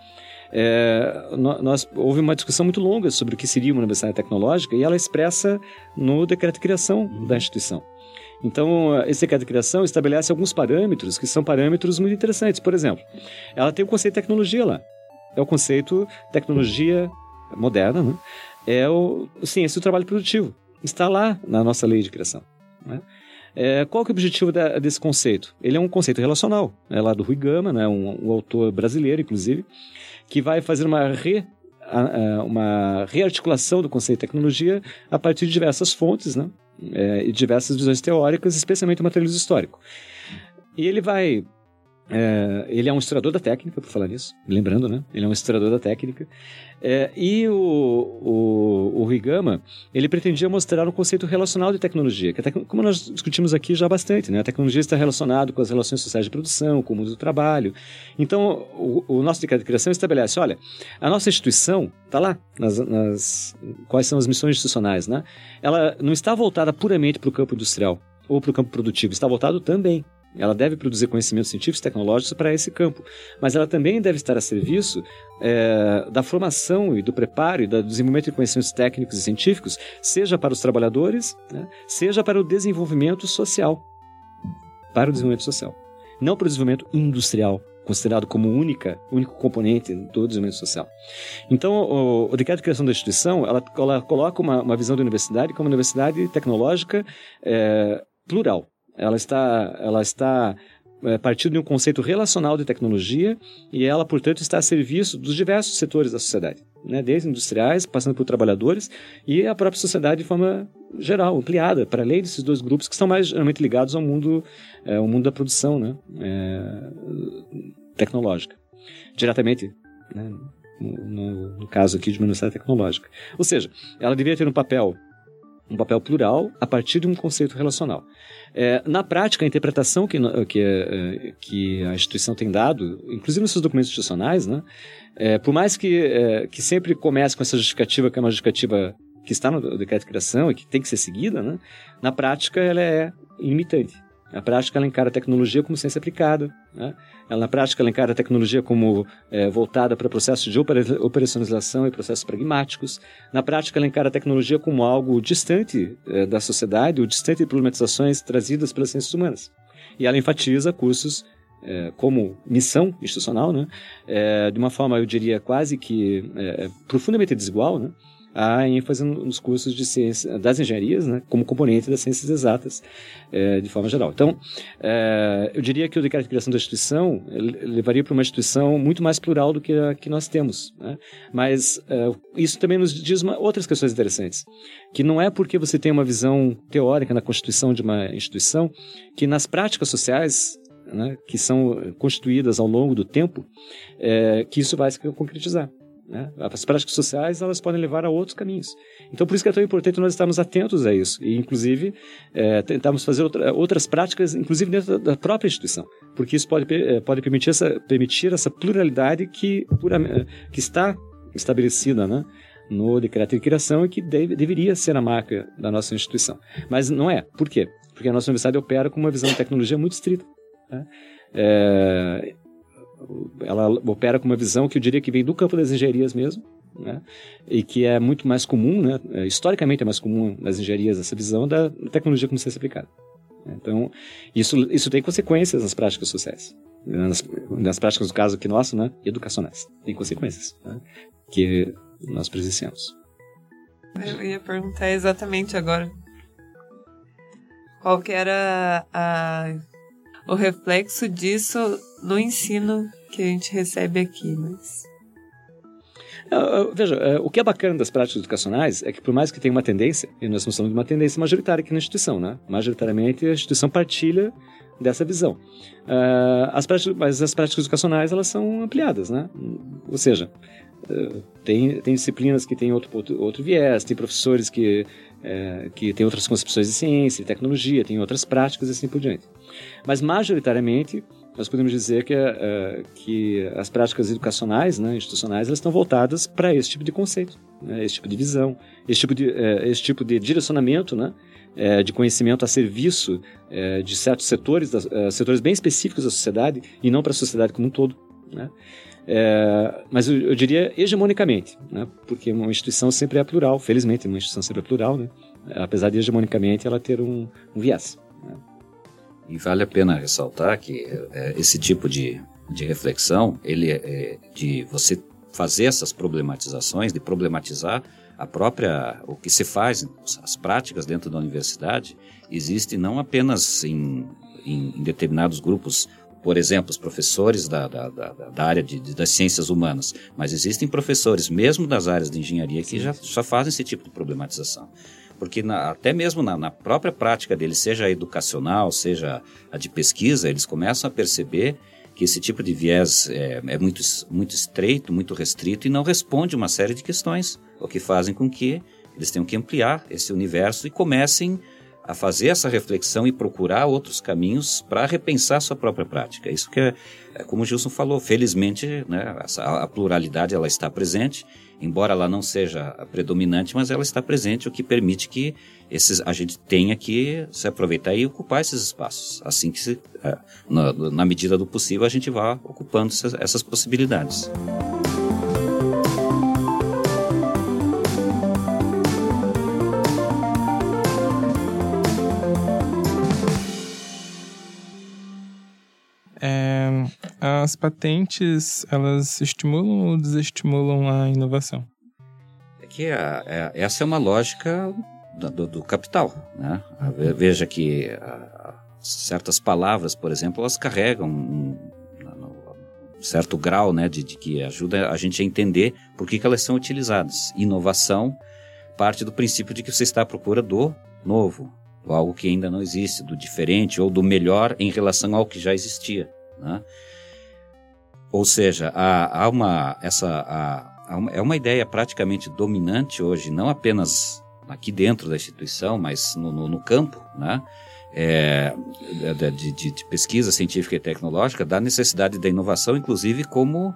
é, nós, houve uma discussão muito longa sobre o que seria uma universidade tecnológica e ela expressa no decreto de criação da instituição. Então, esse decreto de criação estabelece alguns parâmetros que são parâmetros muito interessantes. Por exemplo, ela tem o conceito de tecnologia lá. É o conceito tecnologia moderna, né? é o ciência do trabalho produtivo. Está lá na nossa lei de criação. Né? É, qual que é o objetivo da, desse conceito? Ele é um conceito relacional, é lá do Rui Gama, né, um, um autor brasileiro, inclusive, que vai fazer uma, re, uma rearticulação do conceito de tecnologia a partir de diversas fontes né? É, e diversas visões teóricas, especialmente o materialismo histórico. E ele vai é, ele é um historiador da técnica, por falar nisso, lembrando, né? Ele é um historiador da técnica. É, e o, o, o Rigama, ele pretendia mostrar um conceito relacional de tecnologia, que como nós discutimos aqui já bastante, né? A tecnologia está relacionada com as relações sociais de produção, com o mundo do trabalho. Então, o, o nosso decreto de criação estabelece, olha, a nossa instituição está lá, nas, nas, quais são as missões institucionais, né? Ela não está voltada puramente para o campo industrial ou para o campo produtivo, está voltado também ela deve produzir conhecimentos científicos e tecnológicos para esse campo, mas ela também deve estar a serviço é, da formação e do preparo e do desenvolvimento de conhecimentos técnicos e científicos, seja para os trabalhadores, né, seja para o desenvolvimento social. Para o desenvolvimento social. Não para o desenvolvimento industrial, considerado como única, único componente do desenvolvimento social. Então, o, o decreto de criação da instituição, ela, ela coloca uma, uma, visão da universidade como uma universidade tecnológica é, plural, ela está, ela está é, partindo de um conceito relacional de tecnologia e ela, portanto, está a serviço dos diversos setores da sociedade, né? desde industriais, passando por trabalhadores e a própria sociedade de forma geral, ampliada, para além desses dois grupos que estão mais geralmente ligados ao mundo, é, ao mundo da produção né? É, tecnológica, diretamente, né? no, no, caso aqui de uma universidade tecnológica. Ou seja, ela deveria ter um papel um papel plural a partir de um conceito relacional. É, na prática, a interpretação que, que, é, que, a instituição tem dado, inclusive nos seus documentos institucionais, né, é, por mais que, é, que sempre comece com essa justificativa, que é uma justificativa que está no decreto de criação e que tem que ser seguida, né, na prática ela é limitante. Na prática, ela encara a tecnologia como ciência aplicada. Né? Ela, na prática, ela encara a tecnologia como é, voltada para processos de operacionalização e processos pragmáticos. Na prática, ela encara a tecnologia como algo distante é, da sociedade, ou distante de problematizações trazidas pelas ciências humanas. E ela enfatiza cursos é, como missão institucional, né? É, de uma forma, eu diria, quase que é, profundamente desigual, né? Há ênfase nos cursos de ciência, das engenharias, né, como componente das ciências exatas, é, de forma geral. Então, é, eu diria que o decreto de criação da instituição levaria para uma instituição muito mais plural do que a que nós temos. Né? Mas é, isso também nos diz uma, outras questões interessantes, que não é porque você tem uma visão teórica na constituição de uma instituição que nas práticas sociais né, que são constituídas ao longo do tempo, é, que isso vai se concretizar. Né? As práticas sociais elas podem levar a outros caminhos. Então, por isso que é tão importante nós estarmos atentos a isso e, inclusive, é, tentarmos fazer outra, outras práticas, inclusive dentro da própria instituição, porque isso pode, é, pode permitir, essa, permitir essa pluralidade que, que está estabelecida, né? no decreto de criação e que deve, deveria ser a marca da nossa instituição. Mas não é. Por quê? Porque a nossa universidade opera com uma visão de tecnologia muito estrita. Né? É, ela opera com uma visão que eu diria que vem do campo das engenharias mesmo, né? e que é muito mais comum, né? É, historicamente é mais comum nas engenharias essa visão da tecnologia como ciência aplicada. Então, isso, isso tem consequências nas práticas sociais. Nas, nas práticas, no caso aqui nosso, né? educacionais. Tem consequências né? que nós presenciamos. Eu ia perguntar exatamente agora qual que era a o reflexo disso no ensino que a gente recebe aqui, mas... Veja, é, o que é bacana das práticas educacionais é que, por mais que tenha uma tendência, e nós falando de uma tendência majoritária aqui na instituição, né? Majoritariamente a instituição partilha dessa visão. As práticas, mas as práticas educacionais elas são ampliadas, né? Ou seja, tem, tem disciplinas que têm outro, outro, outro viés, tem professores que, que têm outras concepções de ciência, de tecnologia, tem outras práticas e assim por diante. Mas, majoritariamente, nós podemos dizer que, uh, que as práticas educacionais, né, institucionais, elas estão voltadas para esse tipo de conceito, né, esse tipo de visão, esse tipo de, uh, esse tipo de direcionamento, né, uh, de conhecimento a serviço de certos setores, setores bem específicos da sociedade e não para a sociedade como um todo. Né. mas eu, eu, diria hegemonicamente, né, porque uma instituição sempre é plural, felizmente uma instituição sempre é plural, né, apesar de hegemonicamente ela ter um, um viés. Né. E vale a pena ressaltar que é, esse tipo de, de reflexão, ele é, é de você fazer essas problematizações, de problematizar a própria o que se faz, as práticas dentro da universidade, existe não apenas em, em, em determinados grupos por exemplo, os professores da, da, da, da área de, das ciências humanas, mas existem professores, mesmo das áreas de engenharia, que já, já fazem esse tipo de problematização porque na, até mesmo na, na, própria prática deles, seja educacional, seja a de pesquisa, eles começam a perceber que esse tipo de viés é, é muito, muito estreito, muito restrito e não responde uma série de questões, o que fazem com que eles tenham que ampliar esse universo e comecem a fazer essa reflexão e procurar outros caminhos para repensar sua própria prática. Isso que é, é como o Gilson falou, felizmente né, a, a pluralidade ela está presente embora ela não seja predominante, mas ela está presente, o que permite que esses, a gente tenha que se aproveitar e ocupar esses espaços. Assim que, se, é, na, na, medida do possível, a gente vá ocupando essas, essas possibilidades. As patentes, elas estimulam ou desestimulam a inovação? É que a, a, essa é uma lógica do, do capital. Né? Veja que a, certas palavras, por exemplo, elas carregam um, um certo grau né, de, de, que ajuda a gente a entender por que, que elas são utilizadas. Inovação parte do princípio de que você está à procura do novo, ou algo que ainda não existe, do diferente ou do melhor em relação ao que já existia. Né? Ou seja, há, há uma, essa, há, há uma, é uma ideia praticamente dominante hoje, não apenas aqui dentro da instituição, mas no, no, no campo, né? É, de, de, de, pesquisa científica e tecnológica, da necessidade da inovação, inclusive como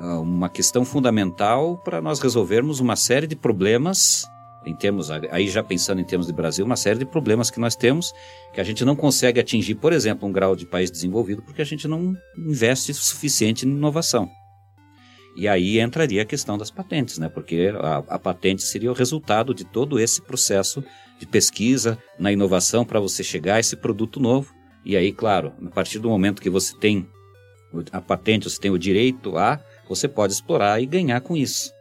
uh, uma questão fundamental para nós resolvermos uma série de problemas em termos, aí já pensando em termos de Brasil, uma série de problemas que nós temos que a gente não consegue atingir, por exemplo, um grau de país desenvolvido porque a gente não investe o suficiente em inovação. E aí entraria a questão das patentes, né? Porque a, a patente seria o resultado de todo esse processo de pesquisa na inovação para você chegar a esse produto novo. E aí, claro, a partir do momento que você tem a patente, você tem o direito a, você pode explorar e ganhar com isso.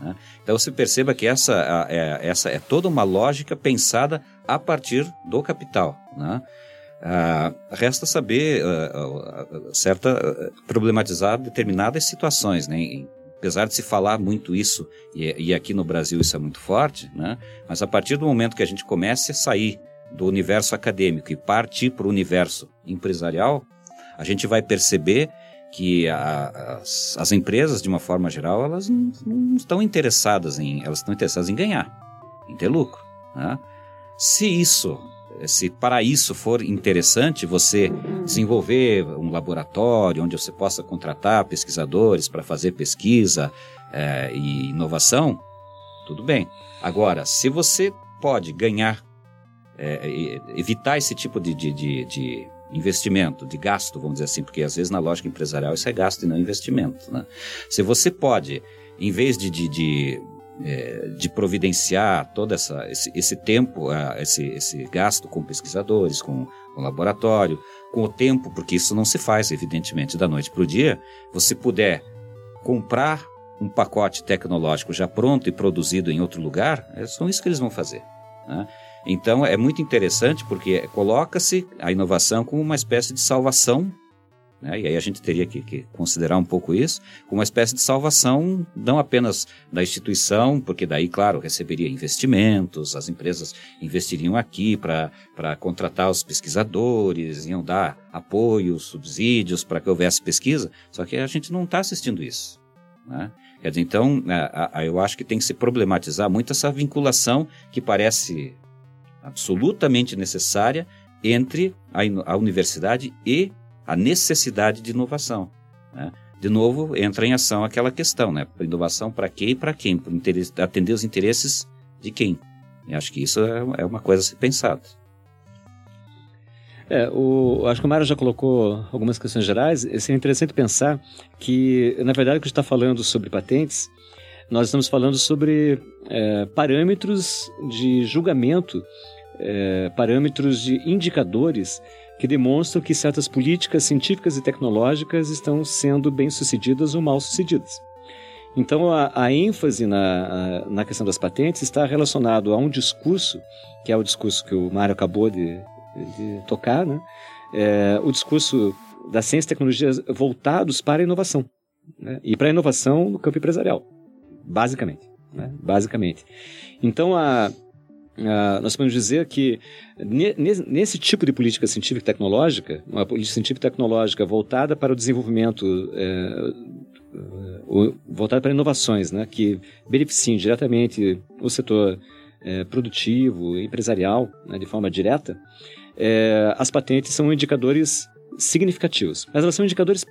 Né? Então você perceba que essa é, essa é toda uma lógica pensada a partir do capital. Né? Ah, resta saber, uh, uh, certa, problematizar determinadas situações, né? apesar de se falar muito isso, e, e, aqui no Brasil isso é muito forte, né? mas a partir do momento que a gente comece a sair do universo acadêmico e partir para o universo empresarial, a gente vai perceber que a, as, as, empresas, de uma forma geral, elas não, não, estão interessadas em, elas estão interessadas em ganhar, em ter lucro. Né? Se isso se para isso for interessante você desenvolver um laboratório onde você possa contratar pesquisadores para fazer pesquisa é, e inovação, tudo bem. Agora, se você pode ganhar, é, evitar esse tipo de, de, de, de, investimento, de gasto, vamos dizer assim, porque às vezes na lógica empresarial isso é gasto e não investimento. Né? Se você pode, em vez de, de, de é, de providenciar todo essa, esse, esse tempo, esse, esse gasto com pesquisadores, com, com laboratório, com o tempo, porque isso não se faz, evidentemente, da noite para o dia, você puder comprar um pacote tecnológico já pronto e produzido em outro lugar, é só isso que eles vão fazer. Né? Então é muito interessante porque coloca-se a inovação como uma espécie de salvação né? E aí a gente teria que, que, considerar um pouco isso como uma espécie de salvação, não apenas da instituição, porque daí, claro, receberia investimentos, as empresas investiriam aqui para contratar os pesquisadores, iam dar apoio, subsídios para que houvesse pesquisa, só que a gente não está assistindo isso. Né? Quer dizer, então, eu acho que tem que se problematizar muito essa vinculação que parece absolutamente necessária entre a, a universidade e a necessidade de inovação. Né? De novo, entra em ação aquela questão, né? Inovação para quê e para quem? Para atender os interesses de quem? E acho que isso é, é uma coisa a ser pensada. É, o, acho que o Mário já colocou algumas questões gerais. Seria interessante pensar que, na verdade, que a gente está falando sobre patentes, nós estamos falando sobre é, parâmetros de julgamento, é, parâmetros de indicadores que demonstram que certas políticas científicas e tecnológicas estão sendo bem-sucedidas ou mal-sucedidas. Então, a, a ênfase na, a, na questão das patentes está relacionado a um discurso, que é o discurso que o Mário acabou de, de tocar, né? É, o discurso da ciência e tecnologia voltados para a inovação, né? e para a inovação no campo empresarial, basicamente. Né? Basicamente. Então, a, Uh, nós podemos dizer que nesse tipo de política científica e tecnológica, uma política científica e tecnológica voltada para o desenvolvimento, é, voltada para inovações, né, que beneficiem diretamente o setor é, produtivo, empresarial, né, de forma direta, é, as patentes são indicadores significativos. Mas elas são indicadores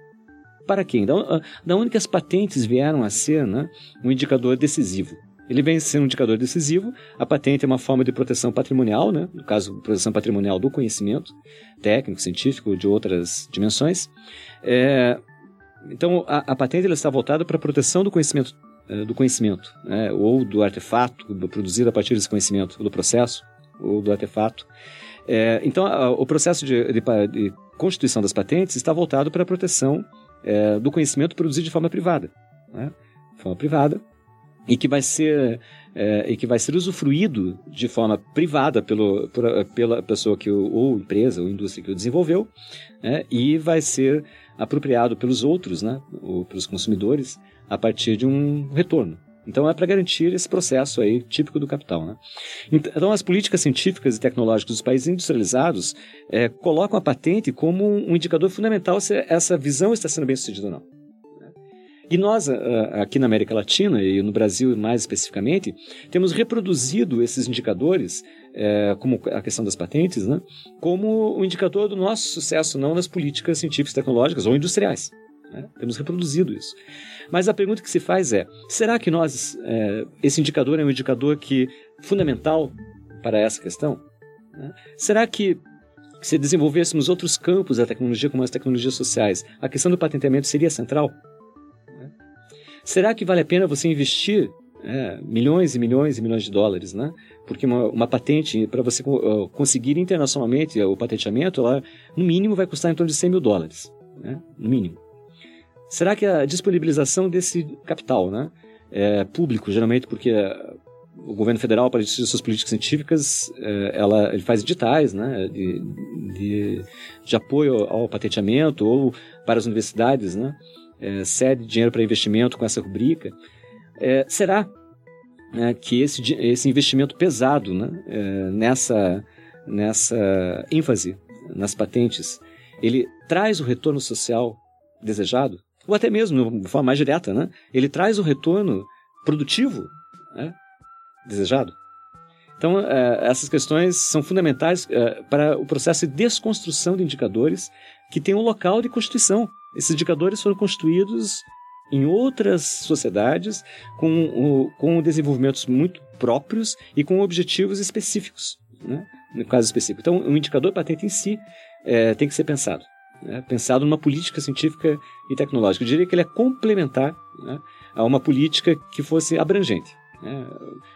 para quem? Da, da onde que as patentes vieram a ser né, um indicador decisivo? Ele vem sendo um indicador decisivo. A patente é uma forma de proteção patrimonial, né? no caso, proteção patrimonial do conhecimento técnico, científico, de outras dimensões. É, então, a, a patente ela está voltada para a proteção do conhecimento, é, do conhecimento né? ou do artefato produzido a partir desse conhecimento, ou do processo, ou do artefato. É, então, a, o processo de, de, de, constituição das patentes está voltado para a proteção é, do conhecimento produzido de forma privada. Né? De forma privada, e que vai ser é, e que vai ser usufruído de forma privada pelo, por, pela pessoa que ou empresa ou indústria que o desenvolveu né, e vai ser apropriado pelos outros, né, ou pelos consumidores a partir de um retorno. Então é para garantir esse processo aí típico do capital. Né? Então as políticas científicas e tecnológicas dos países industrializados é, colocam a patente como um indicador fundamental se essa visão está sendo bem sucedida ou não. E nós, aqui na América Latina e no Brasil mais especificamente, temos reproduzido esses indicadores, é, como a questão das patentes, né, como um indicador do nosso sucesso, não nas políticas científicas, tecnológicas ou industriais. Né? Temos reproduzido isso. Mas a pergunta que se faz é: será que nós, é, esse indicador é um indicador que fundamental para essa questão? Né? Será que se desenvolvêssemos outros campos da tecnologia, como as tecnologias sociais, a questão do patenteamento seria central? Será que vale a pena você investir é, milhões e milhões e milhões de dólares, né? Porque uma, uma patente, para você uh, conseguir internacionalmente o patenteamento, ela, no mínimo, vai custar em torno de 100 mil dólares, né? No mínimo. Será que a disponibilização desse capital, né? é, público, geralmente porque o governo federal, para decidir suas políticas científicas, é, ela, ele faz editais né, de, de, de, apoio ao patenteamento ou para as universidades, né, é, dinheiro para investimento com essa rubrica. É, será né, que esse, esse investimento pesado né, é, nessa, nessa ênfase nas patentes, ele traz o retorno social desejado? Ou até mesmo, de forma mais direta, né, ele traz o retorno produtivo né, desejado? Então, é, essas questões são fundamentais é, para o processo de desconstrução de indicadores que tem um local de constituição. Esses indicadores foram construídos em outras sociedades com, o, com desenvolvimentos muito próprios e com objetivos específicos, né? no caso específico. Então, o indicador patente em si é, tem que ser pensado. Né? Pensado numa política científica e tecnológica. Eu diria que ele é complementar né, a uma política que fosse abrangente. É,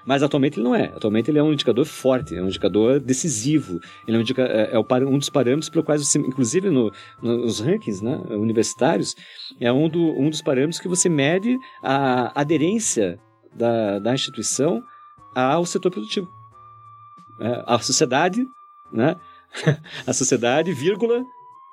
mas atualmente ele não é. Atualmente ele é um indicador forte, é um indicador decisivo. Ele é um, indica, é, é um dos parâmetros pelo quais você, inclusive no, nos rankings né, universitários, é um, do, um dos parâmetros que você mede a aderência da, da instituição ao setor produtivo. É, a sociedade, né? a sociedade, vírgula,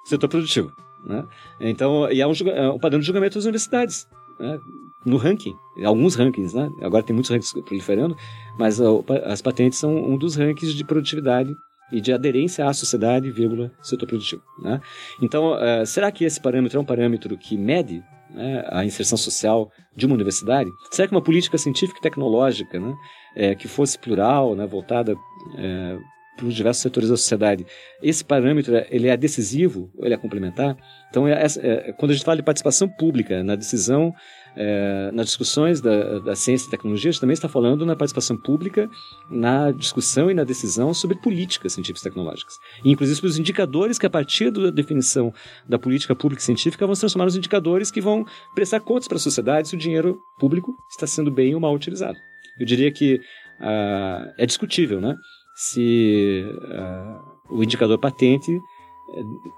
setor produtivo. Né? Então, e é um, é um padrão de julgamento das universidades. Né? No ranking, alguns rankings, né? Agora tem muitos rankings proliferando, mas as patentes são um dos rankings de produtividade e de aderência à sociedade, vírgula, setor produtivo. Né? Então, uh, será que esse parâmetro é um parâmetro que mede né, a inserção social de uma universidade? Será que uma política científica e tecnológica né, é, que fosse plural, né, voltada é, para os diversos setores da sociedade, esse parâmetro ele é decisivo, ele é complementar? Então, é, é, quando a gente fala de participação pública na decisão é, nas discussões da, da ciência e tecnologia, a gente também está falando na participação pública, na discussão e na decisão sobre políticas científicas e tecnológicas. E, inclusive, sobre os indicadores que, a partir da definição da política pública e científica, vão se transformar nos indicadores que vão prestar contas para a sociedade se o dinheiro público está sendo bem ou mal utilizado. Eu diria que uh, é discutível, né? Se uh, o indicador patente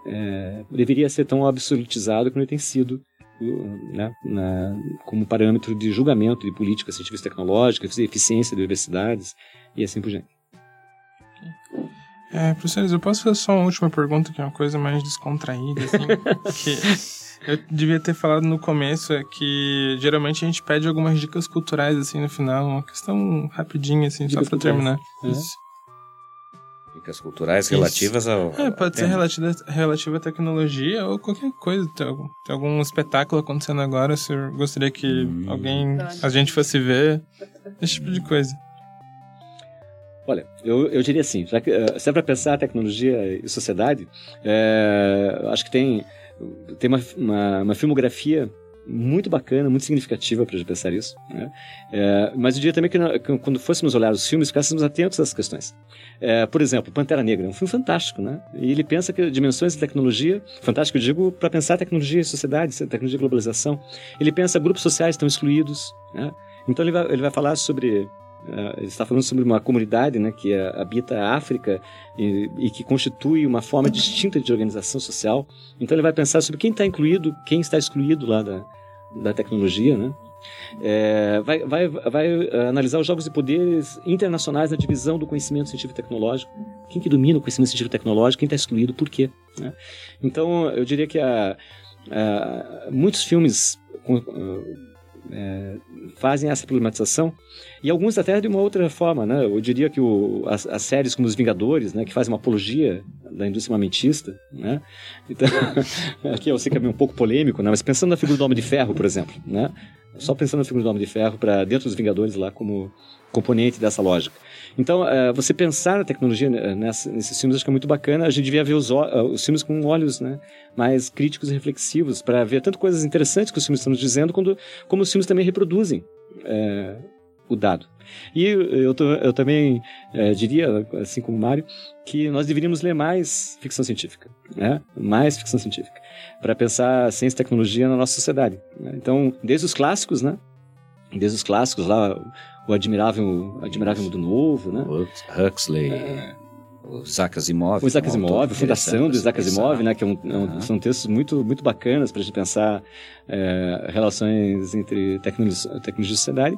é, deveria ser tão absolutizado como ele tem sido né, na, como parâmetro de julgamento de políticas científicas e tecnológicas, eficiência de universidades e assim por diante. É, professores, eu posso fazer só uma última pergunta, que é uma coisa mais descontraída, assim, que eu devia ter falado no começo, é que geralmente a gente pede algumas dicas culturais, assim, no final, uma questão rapidinha, assim, dicas só pra terminar. É. Isso. Culturais Isso. relativas ao. É, pode ser relativa, relativa à tecnologia ou qualquer coisa. Tem algum, tem algum espetáculo acontecendo agora, se gostaria que hum. alguém, a gente fosse ver, esse tipo de coisa. Olha, eu, eu diria assim, já que, uh, se é para pensar tecnologia e sociedade, é, acho que tem, tem uma, uma, uma filmografia muito bacana, muito significativa para pensar isso. Né? É, mas eu diria também que, quando fôssemos olhar os filmes, ficássemos atentos a essas questões. É, por exemplo, Pantera Negra é um filme fantástico, né? E ele pensa que dimensões de tecnologia, fantástico eu digo para pensar tecnologia e sociedade, tecnologia e globalização. Ele pensa grupos sociais estão excluídos, né? Então ele vai, ele vai falar sobre ele está falando sobre uma comunidade né, que uh, habita a África e, e, que constitui uma forma distinta de organização social. Então ele vai pensar sobre quem está incluído, quem está excluído lá da, da tecnologia. Né? É, vai, vai, vai analisar os jogos de poderes internacionais na divisão do conhecimento científico e tecnológico. Quem que domina o conhecimento científico e tecnológico, quem está excluído, por quê? Né? Então eu diria que há, há muitos filmes com, é, fazem essa problematização e alguns até de uma outra forma, né? Eu diria que o, as, as, séries como Os Vingadores, né, que fazem uma apologia da indústria armamentista, né? Então, aqui eu sei que é um pouco polêmico, né? Mas pensando na figura do Homem de Ferro, por exemplo, né? Só pensando na figura do Homem de Ferro para dentro dos Vingadores lá como componente dessa lógica. Então, uh, você pensar a tecnologia eh, nessa, nesses filmes acho que é muito bacana. A gente devia ver os, uh, os filmes com olhos né, mais críticos e reflexivos para ver tanto coisas interessantes que os filmes estão nos dizendo, quando, como os filmes também reproduzem uh, o dado. E eu, eu também diria, assim como o Mário, que nós deveríamos ler mais ficção científica, né? mais ficção científica, para pensar ciência e tecnologia na nossa sociedade. Né? Então, desde os clássicos, né? desde os clássicos lá, o Admirável, Admirável Mundo Novo, né? Huxley. É, o Isaac Asimov. O Isaac Asimov, a fundação do Isaac Asimov, né, que é um, é uhum. são textos muito, muito bacanas para a gente pensar é, relações entre tecnologia, tecnologia e sociedade,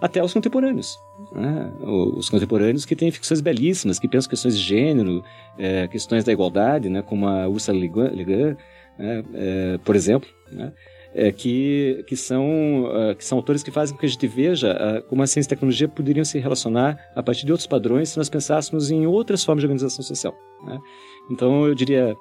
até os contemporâneos. Né? Os contemporâneos que têm ficções belíssimas, que pensam questões de gênero, é, questões da igualdade, né, como a Ursula Le Guin, né, é, por exemplo. Né? É, que, que, são, uh, que são autores que fazem com que a gente veja uh, como a ciência e a tecnologia poderiam se relacionar a partir de outros padrões se nós pensássemos em outras formas de organização social. Né? Então, eu diria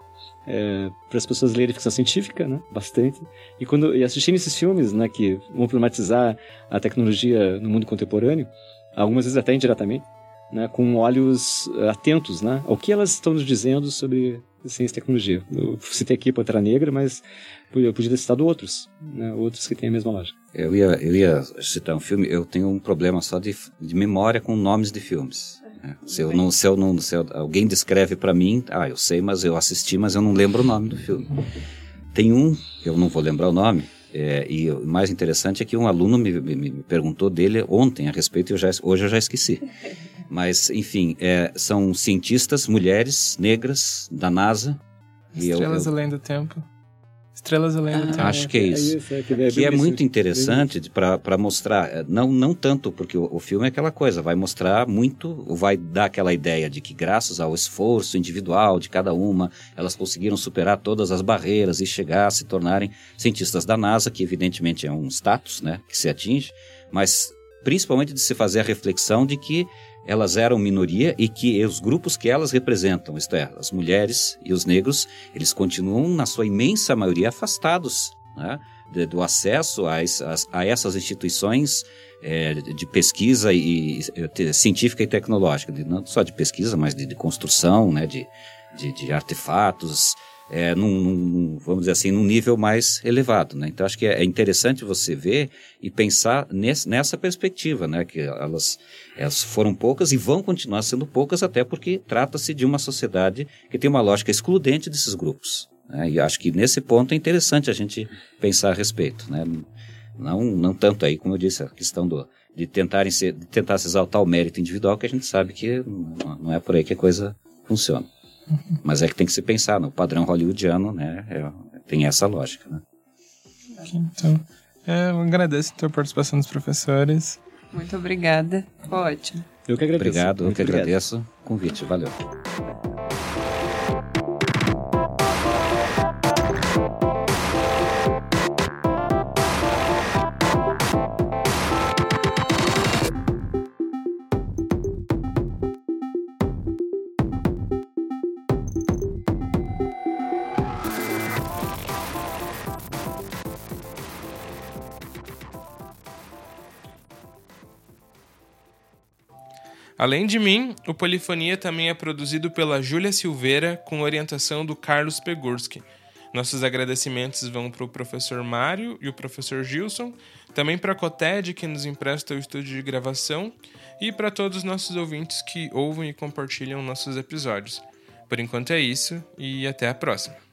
é, para as pessoas lerem ficção científica, né? bastante, e, quando, e assistirem esses filmes né, que vão problematizar a tecnologia no mundo contemporâneo, algumas vezes até indiretamente, né, com olhos atentos né, ao que elas estão nos dizendo sobre ciência e tecnologia. Eu citei aqui Pantera Negra, mas eu podia ter citado outros, né? outros que têm a mesma lógica. Eu ia, eu ia citar um filme, eu tenho um problema só de, de memória com nomes de filmes. Né? Se, eu não, se, eu não, se alguém descreve para mim, ah, eu sei, mas eu assisti, mas eu não lembro o nome do filme. Tem um, eu não vou lembrar o nome, é, e o mais interessante é que um aluno me, me, me perguntou dele ontem a respeito, e hoje eu já esqueci. Mas, enfim, é, são cientistas, mulheres, negras, da NASA. Estrelas eu, eu, Além do Tempo. Estrelas Além do Tempo. Acho que é isso. É isso é, que, é, que é muito interessante para mostrar, é, não, não tanto porque o, o, filme é aquela coisa, vai mostrar muito, vai dar aquela ideia de que graças ao esforço individual de cada uma, elas conseguiram superar todas as barreiras e chegar a se tornarem cientistas da NASA, que evidentemente é um status né, que se atinge, mas principalmente de se fazer a reflexão de que elas eram minoria e que os grupos que elas representam, isto é, as mulheres e os negros, eles continuam, na sua imensa maioria, afastados né, do acesso a, a, essas instituições é, de pesquisa e, e, científica e tecnológica, de, não só de pesquisa, mas de, de construção, né, de, de, de artefatos, é, num, num, vamos dizer assim, num nível mais elevado. Né? Então, acho que é, é interessante você ver e pensar nesse, nessa perspectiva, né? que elas, elas foram poucas e vão continuar sendo poucas, até porque trata-se de uma sociedade que tem uma lógica excludente desses grupos. Né? E acho que nesse ponto é interessante a gente pensar a respeito. Né? Não, não tanto aí, como eu disse, a questão do, de, tentarem ser, de tentar se exaltar o mérito individual, que a gente sabe que não, não é por aí que a coisa funciona. Mas é que tem que se pensar no padrão hollywoodiano, né? É, tem essa lógica, né? Então, é, eu agradeço a tua participação dos professores. Muito obrigada. Ótimo. Eu que agradeço. Obrigado, eu que obrigado. agradeço o convite. Valeu. Além de mim, o Polifonia também é produzido pela Júlia Silveira, com orientação do Carlos Pegurski. Nossos agradecimentos vão para o professor Mário e o professor Gilson, também para a Coted, que nos empresta o estúdio de gravação, e para todos os nossos ouvintes que ouvem e compartilham nossos episódios. Por enquanto é isso, e até a próxima.